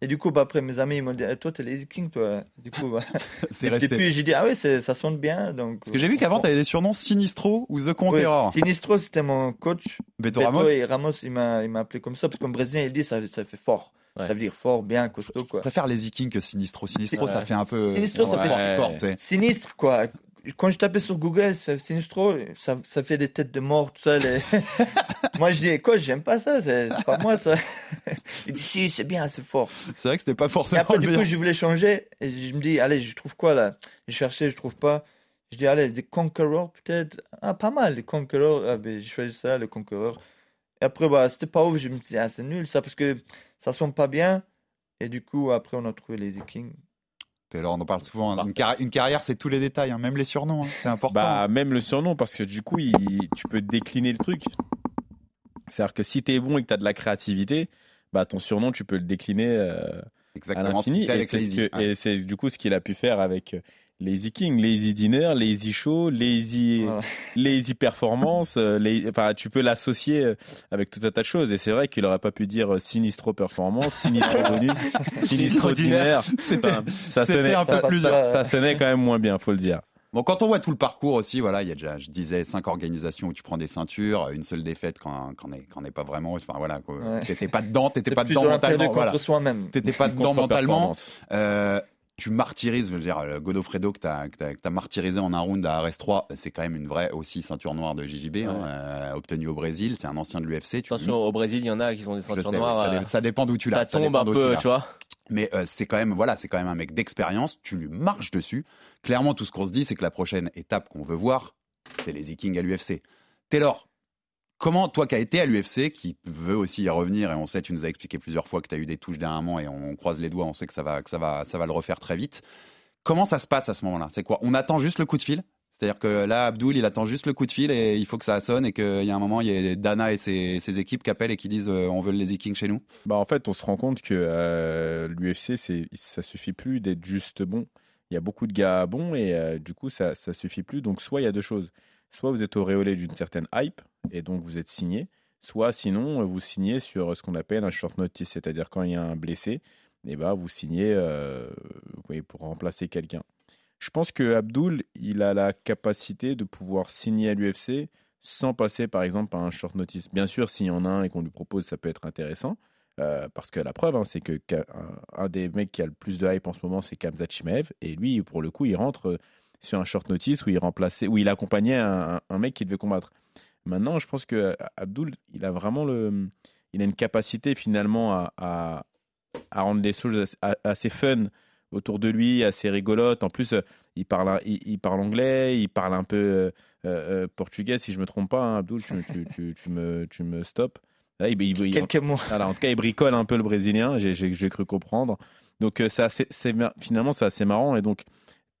Et du coup, bah, après, mes amis, ils m'ont dit, Eh, toi, t'es lazy king, toi. Du coup, bah, C'est et resté. puis j'ai dit, ah ouais, c'est- ça sonne bien. Donc, Parce que j'ai vu qu'avant, tu avais des surnoms Sinistro ou The Conqueror. Ouais, Sinistro, c'était mon coach. Beto Beto Ramos et Ramos, il m'a, il m'a appelé comme ça, parce qu'en brésilien, il dit, ça, ça fait fort. Ouais. Ça veut dire fort, bien, costaud, Je quoi. préfère Lazy King que Sinistro. Sinistro, Ouais. ça fait un peu. Sinistro, ça fait- sport. Sinistre, quoi. Quand je tapais sur Google, Sinistro, ça, ça fait des têtes de mort, tout ça. les- moi, je dis, coach, j'aime pas ça, c'est pas moi, ça. il dit, si, c'est bien, c'est fort. C'est vrai que c'était pas Et forcément après, le du coup, je voulais changer, et je me dis, allez, je trouve quoi, là? Je cherchais, je trouve pas. Je dis, allez, des Conqueror, peut-être? Ah, pas mal, les Conqueror. Ah, ben, j'ai choisi ça, le Conqueror. Et après, bah, c'était pas ouf. Je me disais, ah, c'est nul ça, parce que ça sonne pas bien. Et du coup, après, on a trouvé les Kings. Alors, on en parle souvent. Une, carri- une carrière, c'est tous les détails, hein, même les surnoms. hein, c'est important. Bah, même le surnom, parce que du coup, il- tu peux décliner le truc. C'est-à-dire que si tu es bon et que tu as de la créativité, bah, ton surnom, tu peux le décliner euh, à Exactement l'infini. Et avec c'est ce Lazy. que- et c'est du coup ce qu'il a pu faire avec euh, Lazy King, Lazy Dinner, Lazy Show, Lazy, lazy Performance. euh, Enfin, tu peux l'associer euh, avec tout un tas de choses. Et c'est vrai qu'il aurait pas pu dire euh, Sinistro Performance, Sinistro Bonus, Sinistro Dinner. C'était- Enfin, ça sonnait un peu ça- plus ça- dur. ça sonnait quand même moins bien, faut le dire. Bon, quand on voit tout le parcours aussi, voilà, il y a déjà, je disais, cinq organisations où tu prends des ceintures, une seule défaite quand quand n'est quand n'est pas vraiment. Enfin voilà. Ouais. t'étais pas dedans, t'étais pas plus dedans mentalement. T'étais pas dedans mentalement. Euh, tu martyrises, je veux dire, le Godofredo que tu as, martyrisé en un round à RS3, c'est quand même une vraie aussi ceinture noire de JJB, hein, euh, obtenue au Brésil. C'est un ancien de l'UFC. tu- Attention, au Brésil, il y en a qui ont des ceintures sais, noires. ça, euh, ça dépend d'où tu l'as. ça tombe un peu, tu vois. Mais euh, c'est quand même, voilà, c'est quand même un mec d'expérience. Tu lui marches dessus. Clairement, tout ce qu'on se dit, c'est que la prochaine étape qu'on veut voir, c'est les Vikings à l'UFC. Taylor, comment, toi qui as été à l'UFC, qui veut aussi y revenir, et on sait, tu nous as expliqué plusieurs fois que tu as eu des touches dernièrement, et on croise les doigts, on sait que ça va, ça va, ça va le refaire très vite. Comment ça se passe à ce moment-là? C'est quoi? On attend juste le coup de fil? C'est-à-dire que là, Abdul, il attend juste le coup de fil et il faut que ça sonne et qu'il y a un moment, il y a Dana et ses, équipes qui appellent et qui disent euh, on veut les Vikings chez nous. Bah en fait, on se rend compte que euh, l'UFC, ça suffit plus d'être juste bon. Il y a beaucoup de gars bons et euh, du coup, ça, ça suffit plus. Donc, soit il y a deux choses. Soit vous êtes auréolé d'une certaine hype et donc vous êtes signé. Soit sinon, vous signez sur ce qu'on appelle un short notice, c'est-à-dire quand il y a un blessé, et ben vous signez euh, pour remplacer quelqu'un. Je pense que Abdul, il a la capacité de pouvoir signer à l'UFC sans passer par exemple par un short notice. Bien sûr, s'il y en a un et qu'on lui propose, ça peut être intéressant. Euh, parce que la preuve, hein, c'est que un, des mecs qui a le plus de hype en ce moment, c'est Kamzat Chimaev. Et lui, pour le coup, il rentre euh, sur un short notice où il remplaçait, où il accompagnait un, mec qui devait combattre. Maintenant, je pense que euh, Abdul, il a vraiment le, il a une capacité finalement à, à, à rendre des choses assez, fun autour de lui, assez rigolote. En plus, euh, il parle, il, il parle anglais, il parle un peu euh, euh, portugais, si je me trompe pas. hein, Abdul, tu, tu, tu, tu me, tu me. Là, il- Quelques mots. en tout cas, il bricole un peu le brésilien, j'ai- cru comprendre. Donc, euh, c'est finalement, c'est assez marrant. Et donc,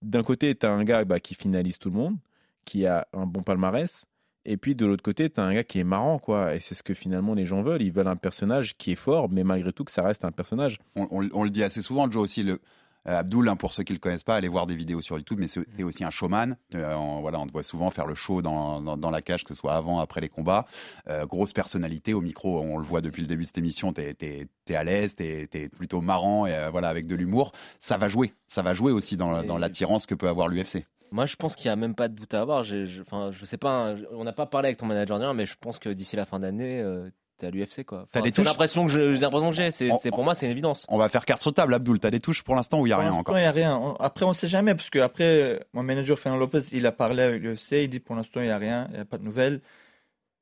d'un côté, tu as un gars bah, qui finalise tout le monde, qui a un bon palmarès. Et puis, de l'autre côté, tu as un gars qui est marrant, quoi. Et c'est ce que finalement les gens veulent. Ils veulent un personnage qui est fort, mais malgré tout, que ça reste un personnage. On, on- le dit assez souvent, Joe aussi. Le, euh, Abdul, hein, pour ceux qui le connaissent pas, allez voir des vidéos sur YouTube, mais c'est t'es aussi un showman. Euh, on, voilà, on te voit souvent faire le show dans, dans, dans la cage, que ce soit avant, après les combats. Euh, grosse personnalité au micro, on le voit depuis le début de cette émission. T'es es, à l'aise, t'es es plutôt marrant, et euh, voilà, avec de l'humour. Ça va jouer, ça va jouer aussi dans, dans l'attirance que peut avoir l'UFC. Moi, je pense qu'il n'y a même pas de doute à avoir. Je- Enfin, je sais pas, hein, on n'a pas parlé avec ton manager, mais je pense que d'ici la fin d'année, euh, t'es à l'UFC, quoi. T'as Enfin, des c'est touches l'impression que je- j'ai l'impression que j'ai. C'est On- c'est- pour moi, c'est une évidence. On va faire carte sur table, Abdul. T'as des touches pour l'instant où il y a rien encore il n'y a rien. On- Après, on ne sait jamais, parce que après, mon manager Fernand Lopez, il a parlé avec l'UFC, il dit pour l'instant, il n'y a rien, il n'y a pas de nouvelles.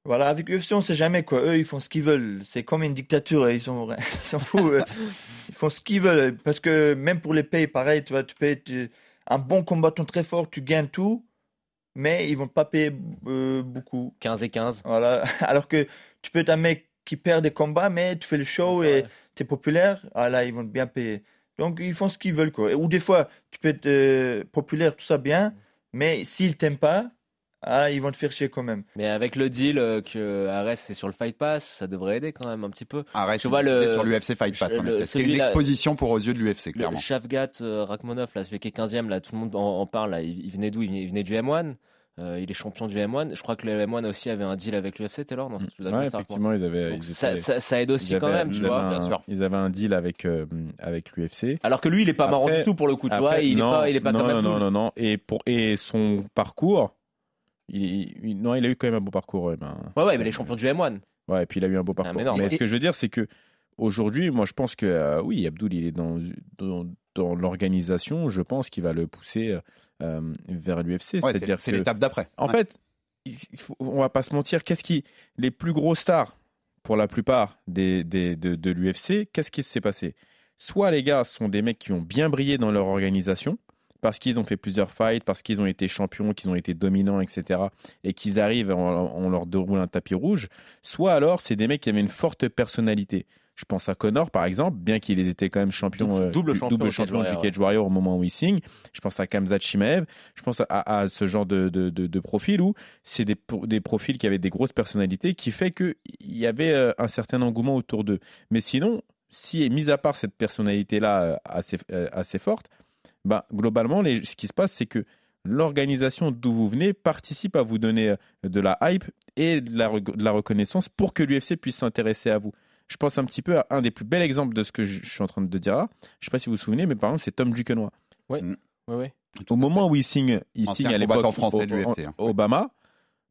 Voilà, avec l'UFC, on ne sait jamais, quoi. Eux, ils font ce qu'ils veulent. C'est comme une dictature, ils s'en ils foutent. eux. Ils font ce qu'ils veulent. Parce que même pour les payes, pareil, tu vois, tu payes tu- un bon combattant très fort, tu gagnes tout, mais ils vont pas payer euh, beaucoup. 15 et 15. Voilà. Alors que tu peux être un mec qui perd des combats, mais tu fais le show et tu es populaire, ah là, ils vont te bien payer. Donc, ils font ce qu'ils veulent, quoi. Ou des fois, tu peux être euh, populaire, tout ça bien, mais s'ils t'aiment pas, ah, ils vont te faire chier quand même. Mais avec le deal euh, que Ares est sur le Fight Pass, ça devrait aider quand même un petit peu. Arrête, tu vois c'est le sur l'UFC Fight Pass. hein. C'est une exposition pour aux yeux de l'UFC, clairement. Le Shavgat euh, Rakhmonov, là, celui qui est 15e, là, tout le monde en, en parle. Là, il, il venait d'où? Il venait du M1. Euh, il est champion du M1. Je crois que le M1 aussi avait un deal avec l'UFC, Taylor. Non, Ouais, effectivement, ils avaient. Ils ça, étaient- ça- ça aide aussi quand avaient- même, tu vois. un- Ils avaient un deal avec, euh, avec l'UFC. Alors que lui, il est pas marrant du tout pour le coup, tu après, vois. Il est non, pas, il est pas non, non, non, non, non. Et, pour, et son parcours, il, il- non, il a eu quand même un beau parcours. ouais, ben, Ouais, ouais, mais les champions du M1. Ouais, et puis il a eu un beau parcours. mais ce que je veux dire, c'est que aujourd'hui, moi, je pense que euh, oui, Abdul, il est dans, dans, dans l'organisation. Je pense qu'il va le pousser euh, vers l'UFC. Ouais, C'est-à-dire c'est l'étape d'après. En Ouais. fait, il faut- on va pas se mentir. Qu'est-ce qui les plus gros stars pour la plupart des, des- de, de l'UFC, qu'est-ce qui s'est passé? Soit les gars sont des mecs qui ont bien brillé dans leur organisation parce qu'ils ont fait plusieurs fights, parce qu'ils ont été champions, qu'ils ont été dominants, etc., et qu'ils arrivent, on, on leur déroule un tapis rouge, soit alors c'est des mecs qui avaient une forte personnalité. Je pense à Connor, par exemple, bien qu'il était quand même champion, Double- euh, double du- champion double du Cage Warrior au moment où il signe. Je pense à Kamzat Chimaev. Je pense à, à ce genre de, de, de, de profil où c'est des, pro- des profils qui avaient des grosses personnalités qui fait qu'il y avait euh, un certain engouement autour d'eux. Mais sinon, si, mis à part cette personnalité-là euh, assez, assez forte, bah, globalement, les- ce qui se passe, c'est que l'organisation d'où vous venez participe à vous donner de la hype et de la, rec- de la reconnaissance pour que l'UFC puisse s'intéresser à vous. Je pense un petit peu à un des plus bels exemples de ce que je, je suis en train de dire là. Je ne sais pas si vous vous souvenez, mais par exemple, c'est Tom Duquesnoy. Oui, oui, oui. Au moment où il signe, il Ancien signe à l'époque français l'UFC, au- hein. Obama,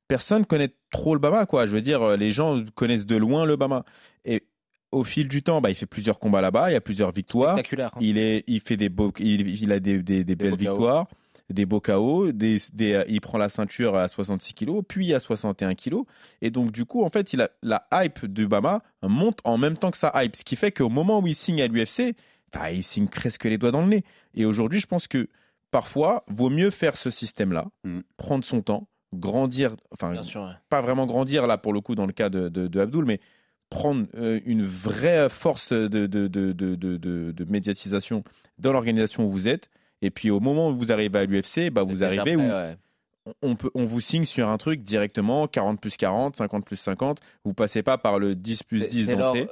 personne connaît trop le Bama, quoi. Je veux dire, euh, les gens connaissent de loin le Bama. Et au fil du temps, bah, il fait plusieurs combats là-bas, il y a plusieurs victoires. Spectaculaire, hein. Il, est, il fait des beaux, il, il a des, des- des belles KO. Des beaux KO, des, des, euh, il prend la ceinture à 66 kilos, puis à 61 kilos. Et donc, du coup, en fait, il a, la hype du Bama monte en même temps que sa hype. Ce qui fait qu'au moment où il signe à l'UFC, bah, il signe presque les doigts dans le nez. Et aujourd'hui, je pense que parfois, vaut mieux faire ce système-là, prendre son temps, grandir, enfin, Bien sûr, ouais. pas vraiment grandir là pour le coup dans le cas de, de, de Abdul, mais prendre euh, une vraie force de, de, de, de, de, de- de médiatisation dans l'organisation où vous êtes. Et puis au moment où vous arrivez à l'UFC, bah, vous arrivez prêt, où ouais. On, peut, on vous signe sur un truc directement, 40 plus 40, 50 plus 50. Vous passez pas par le 10 plus 10 C'est d'entrée.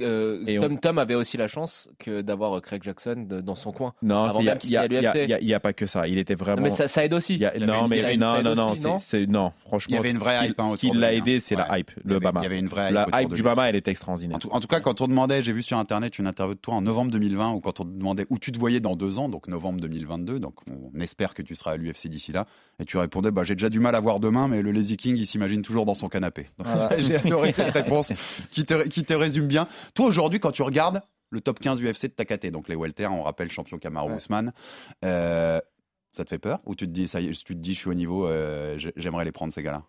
euh, Tom on- Tom avait aussi la chance que d'avoir euh, Craig Jackson de- dans son coin. Non, il y a, pas que ça. Il était vraiment. Non, mais ça, ça aide aussi. Il y a- non, mais non, non, non, aussi, c'est- c'est non. Franchement, Il y avait une vraie ce qui- hype, hein, Ce qui de l'a aidé, hein. c'est Ouais. la hype, le Bama. il y avait une vraie hype La hype du. Bama, elle est extraordinaire. En tout, en tout cas, quand on demandait, j'ai vu sur internet une interview de toi en novembre 2020, ou quand on te demandait où tu te voyais dans deux ans, donc novembre 2022, donc on espère que tu seras à l'UFC d'ici là, et tu répondais, bah, j'ai déjà du mal à voir demain, mais le Lazy King, il s'imagine toujours dans son canapé. Voilà. j'ai adoré cette réponse qui te, qui te résume bien. Toi, aujourd'hui, quand tu regardes le top 15 UFC de Takate, donc les Welter, on rappelle champion Kamaru Ouais. Usman, euh, ça te fait peur? Ou tu te dis, ça tu te dis, je suis au niveau, euh, j'ai- j'aimerais les prendre ces gars-là?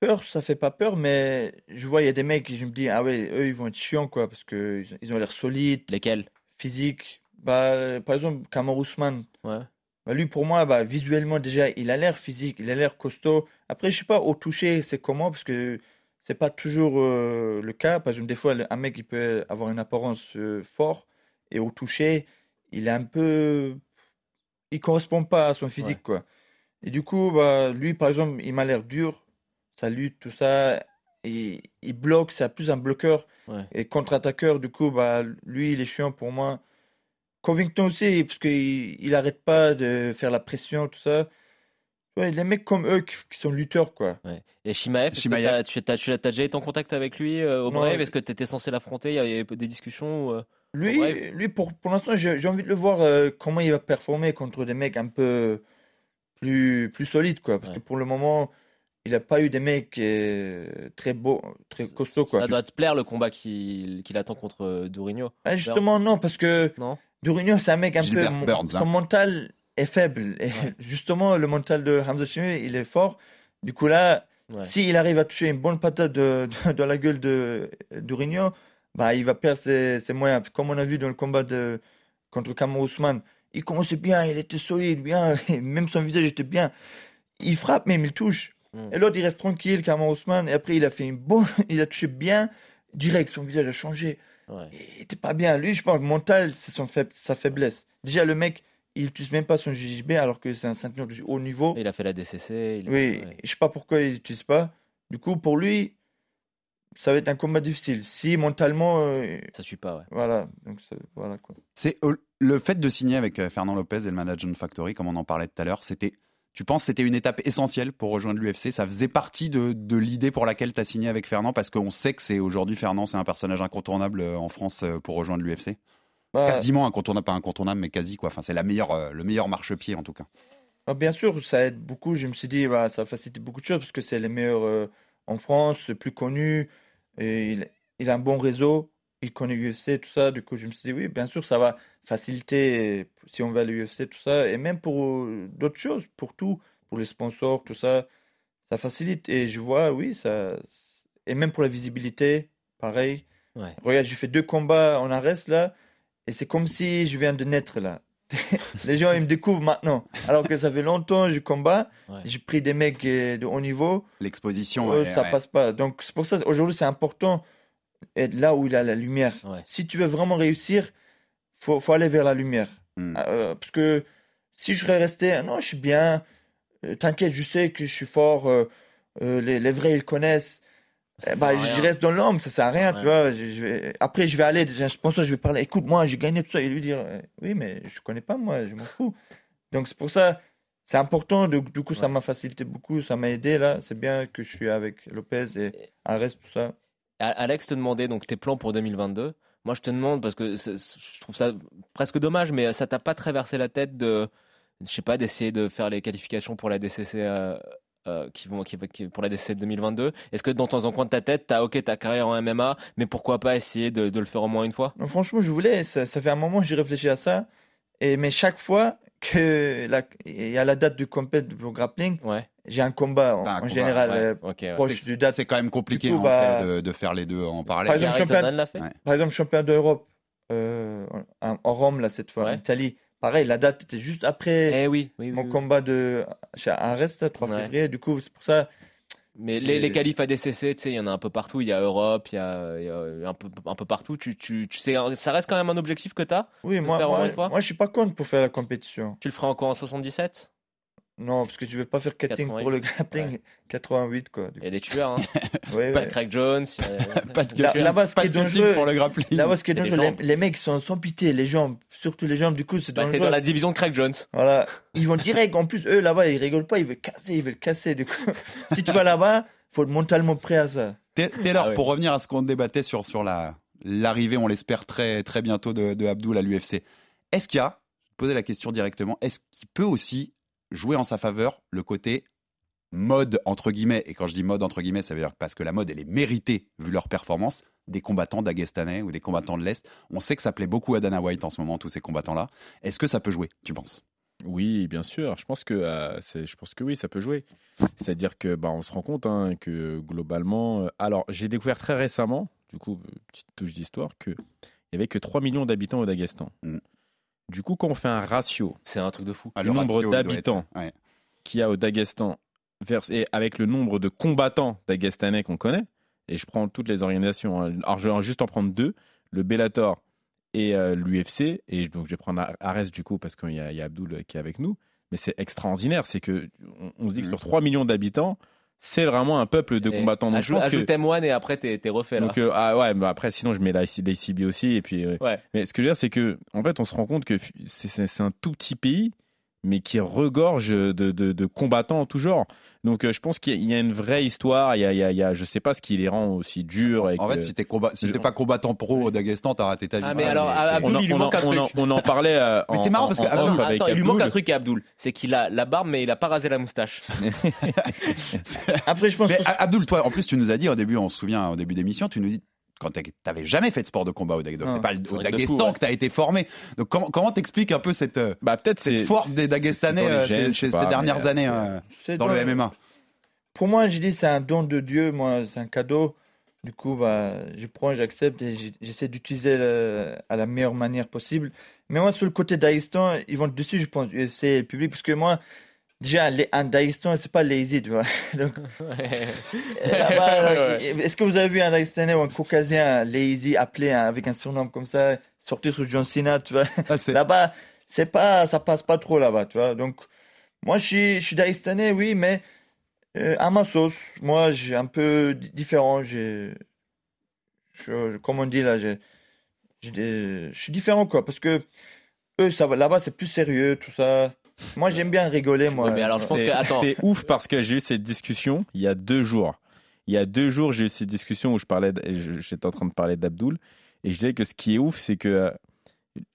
Peur, ça fait pas peur, mais je vois, il y a des mecs, je me dis, ah ouais, eux, ils vont être chiants, quoi, parce que ils- ils ont l'air solides. Lesquels? Physique. Bah, par exemple, Kamaru Usman. Ouais. Bah, lui, pour moi, bah, visuellement, déjà, il a l'air physique, il a l'air costaud. Après, je sais pas, au toucher, c'est comment, parce que c'est pas toujours euh, le cas. Par exemple, des fois, un mec, il peut avoir une apparence euh, forte, et au toucher, il est un peu. Il correspond pas à son physique, quoi. Et du coup, bah, lui, par exemple, il m'a l'air dur, ça lutte, tout ça. Et il bloque, c'est plus un bloqueur Ouais. et contre-attaqueur. Du coup, bah, lui, il est chiant pour moi. Covington aussi, parce qu'il il arrête pas de faire la pression, tout ça. Ouais, les mecs comme eux qui, qui sont lutteurs, quoi. Ouais. Et Shimaev, tu as, tu as déjà été en contact avec lui euh, au il- Est-ce que tu étais censé l'affronter? Il y avait des discussions euh, Lui, lui pour, pour l'instant, j'ai envie de le voir euh, comment il va performer contre des mecs un peu plus, plus solides, quoi. Parce Ouais. que pour le moment, il n'a pas eu des mecs euh, très beaux, très costauds, quoi. Ça doit te plaire le combat qu'il qu'il attend contre Dourinho Ah, justement, non, parce que Non? Durigno, c'est un mec un Gilbert peu. Burns, son hein. mental est faible. Et Ouais. justement, le mental de Hamza Chimaev, il est fort. Du coup, là, Ouais. s'il arrive à toucher une bonne patate de, la gueule de bah, il va perdre ses, ses moyens. Comme on a vu dans le combat de, contre Kamaru Usman, il commençait bien, il était solide, bien, et même son visage était bien. Il frappe, même il touche. Mm. Et l'autre, il reste tranquille, Kamaru Usman. Et après, il a fait une bonne. Il a touché bien. Direct, son visage a changé. Ouais. Il était pas bien. Lui, je pense, mental, c'est son faib- sa faiblesse. Déjà, le mec, il n'utilise même pas son JJB alors que c'est un ceinture de haut niveau. Il a fait la DCC. il- Oui, ouais. je sais pas pourquoi il n'utilise pas. Du coup, pour lui, ça va être un combat difficile. Si mentalement, euh, Ça suit pas, ouais. voilà. Donc, ça- voilà quoi. C'est euh, le fait de signer avec euh, Fernand Lopez et le Management Factory, comme on en parlait tout à l'heure, c'était. Tu penses que c'était une étape essentielle pour rejoindre l'UFC Ça faisait partie de, de l'idée pour laquelle tu as signé avec Fernand Parce qu'on sait que c'est aujourd'hui, Fernand, c'est un personnage incontournable euh, en France euh, pour rejoindre l'UFC. Bah, Quasiment incontournable, pas incontournable, mais quasi quoi. Enfin, c'est la meilleure, euh, le meilleur marchepied en tout cas. bah, bien sûr, ça aide beaucoup. Je me suis dit, bah, ça facilite beaucoup de choses parce que c'est les meilleurs euh, en France, le plus connu. Et il, il a un bon réseau. Il connaît l'UFC, tout ça. Du coup, je me suis dit, oui, bien sûr, ça va faciliter si on va à l'UFC, tout ça. Et même pour euh, d'autres choses, pour tout, pour les sponsors, tout ça, ça facilite. Et je vois, oui, ça. Et même pour la visibilité, pareil. Ouais. Regarde, j'ai fait deux combats en arrest là. Et c'est comme si je viens de naître là. les gens ils me découvrent maintenant. Alors que ça fait longtemps que je combats, Ouais. j'ai pris des mecs euh, de haut niveau, L'exposition, ouais, ça ouais. passe pas. Donc c'est pour ça aujourd'hui c'est important être là où il a la lumière. Ouais. Si tu veux vraiment réussir, faut faut aller vers la lumière. Hmm. Euh, parce que si je serais resté, non, je suis bien, euh, t'inquiète, je sais que je suis fort, euh, les, les vrais ils connaissent. Eh bah, je reste dans l'ombre, ça sert à rien, Ouais. tu vois. Je, je vais... Après, je vais aller, je pense que je vais parler, écoute, moi, j'ai gagné tout ça, et lui dire, oui, mais je connais pas, moi, je m'en fous. Donc, c'est pour ça, c'est important, du coup, ça m'a facilité beaucoup, ça m'a aidé, là. C'est bien que je suis avec Lopez et Arès, tout ça. Alex te demandait donc tes plans pour 2022. Moi, je te demande parce que je trouve ça presque dommage, mais ça t'a pas traversé la tête de, je sais pas, d'essayer de faire les qualifications pour la DCC euh, euh, qui vont qui, pour la DCC 2022. Est-ce que dans ton en coin de ta tête, t'as ok ta carrière en MMA, mais pourquoi pas essayer de, le faire au moins une fois? Franchement, je voulais, ça, ça fait un moment que j'ai réfléchi à ça. Et, mais chaque fois que la- y a la date du compét pour grappling, Ouais. j'ai un combat en, T'as un en combat, général ouais, euh, ouais. proche du date. C'est quand même compliqué Du coup, en bah, fait, de, de faire les deux en Par parallèle. exemple, champion- fait. Par exemple, champion d'Europe euh, en, en Rome, là, cette fois, en Italie. Pareil, la date était juste après Eh oui, oui, oui, mon combat de chez Arrest, là, 3 Ouais. février. Du coup, c'est pour ça. Mais les, les qualifs ADCC, tu sais, il y en a un peu partout. Il y a Europe, il y a, il y a un, peu, un peu partout. Tu, tu, tu sais, ça reste quand même un objectif que tu as Oui, moi, moi, moi, je suis pas contre pour faire la compétition. Tu le feras encore en 77 Non, parce que je vais pas faire cutting 88. pour le grappling 88, quoi. du Il y a des tueurs, hein. Ouais, a ouais. Craig Jones. a- Pas de là-bas, ce pas qui de est cutting dangereux- pour le grappling. Là-bas, ce qui est dangereux, les, les mecs sont sans pitié, les jambes, surtout les jambes, du coup, c'est Bah, t'es dangereux. dans la division de Craig Jones. Voilà, ils vont direct. En plus, eux là-bas, ils rigolent pas, ils veulent casser, ils veulent casser. Du coup, si tu vas là-bas, faut être mentalement prêt à ça. Ta- Taylor, Ah ouais. pour revenir à ce qu'on débattait sur, sur la, l'arrivée, on l'espère très, très bientôt de, de Abdul à l'UFC, est-ce qu'il y a, je posais la question directement, est-ce qu'il peut aussi jouer en sa faveur le côté mode, entre guillemets, et quand je dis mode, entre guillemets, ça veut dire parce que la mode, elle est méritée vu leur performance, des combattants dagestanais ou des combattants de l'Est. On sait que ça plaît beaucoup à Dana White en ce moment, tous ces combattants-là. Est-ce que ça peut jouer, tu penses? Oui, bien sûr. Je pense que euh, je pense que oui, ça peut jouer. C'est-à-dire que bah, on se rend compte hein, que globalement, euh, alors j'ai découvert très récemment, du coup, euh, petite touche d'histoire, que il y avait que 3 millions d'habitants au Daghestan. Mm. Du coup, quand on fait un ratio C'est un truc de fou. Ah, le nombre d'habitants ouais. qu'il y a au Daghestan vers- et avec le nombre de combattants dagestanais qu'on connaît, et je prends toutes les organisations, hein. alors je vais juste en prendre deux, le Bellator et euh, l'UFC, et donc je vais prendre Ar- Ares du coup parce qu'il y, a- il y a Abdul euh, qui est avec nous, mais c'est extraordinaire, c'est que on, on se dit que Mhm. sur 3 millions d'habitants, c'est vraiment un peuple de Et combattants. Donc, je ajoute, que- ajoute M1 et après t'es refait là. donc, euh, ah ouais, mais après, sinon, je mets la l'ACB aussi. Et puis, euh, Ouais. Mais ce que je veux dire, c'est que, en fait, on se rend compte que c'est un tout petit pays, mais qui regorge de, de, de combattants en tout genre. Donc, euh, je pense qu'il y a- il y a une vraie histoire. Il y a, il y a, il y a- je sais pas ce qui les rend aussi durs. En fait, si t'es combat... si pas combattant pro au Daghestan, t'as raté ta vie. Ah, mais alors, Abdul, on, en- il lui on en- manque un on en- truc. on en parlait. euh, Mais c'est marrant parce que avec Attends, il lui manque un Abdul. truc à Abdul. C'est qu'il a la barbe, mais il a pas rasé la moustache. Après, je pense Mais que- A- Abdul, toi, en plus, tu nous as dit au début, on se souvient, au début d'émission, tu nous dis quand t'avais jamais fait de sport de combat au C'est pas le- c'est au que ouais. t'as été formé. Donc, comment comment t'expliques un peu cette, euh, Bah, peut-être cette force des Dagestanais euh, gènes, ces, je pas, dernières mais, années euh, euh, dans le MMA Pour moi, j'ai dit c'est un don de Dieu, moi, c'est un cadeau. Du coup, bah, je prends, j'accepte et j'essaie d'utiliser à la meilleure manière possible. Mais moi, sur le côté Dagestan, ils vont dessus, je pense, UFC et public, parce que moi, déjà, un Dagestan, c'est pas lazy, tu vois. Donc, là-bas, Ouais, ouais. Est-ce que vous avez vu un Dagestanais ou un Caucasien lazy appelé hein, avec un surnom comme ça, sortir sur John Cena, tu vois? Ah, Là-bas, c'est pas, ça passe pas trop là-bas, tu vois. Donc, moi, je suis, je suis Dagestanais, oui, mais euh, à ma sauce. Moi, j'ai un peu di- différent. J'ai, je, je- comme on dit là, j'ai, j'ai des- je suis différent quoi, parce que eux, ça va là-bas, c'est plus sérieux, tout ça. Moi, j'aime bien rigoler, moi. Ouais, mais alors, je pense C'est que. Attends. c'est ouf parce que j'ai eu cette discussion il y a deux jours. Il y a deux jours, j'ai eu cette discussion où je parlais, j'étais en train de parler d'Abdul et je disais que ce qui est ouf, c'est que euh,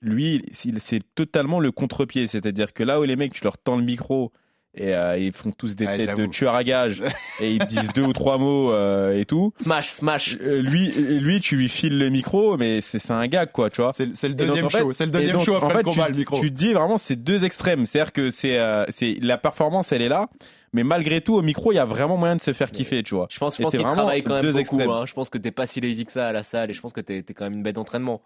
lui, il- c'est totalement le contre-pied. C'est-à-dire que là où les mecs, tu leur tends le micro et euh, ils font tous des Ouais, têtes de tueurs à gages et ils disent deux ou trois mots euh, et tout. Smash, smash. Euh, lui, lui, tu lui files le micro, mais c'est c'est un gag, quoi, tu vois. c'est c'est le donc, deuxième en fait- show. C'est le deuxième donc, show en après fait, le combat, tu, le micro. Tu dis vraiment c'est deux extrêmes. C'est-à-dire que c'est euh, c'est la performance, elle est là, mais malgré tout au micro, il y a vraiment moyen de se faire kiffer, tu vois. Je pense, je pense qu'il travaille quand même deux beaucoup. extrêmes. hein. Je pense que t'es pas si lazy que ça à la salle et je pense que t'es t'es quand même une bête d'entraînement.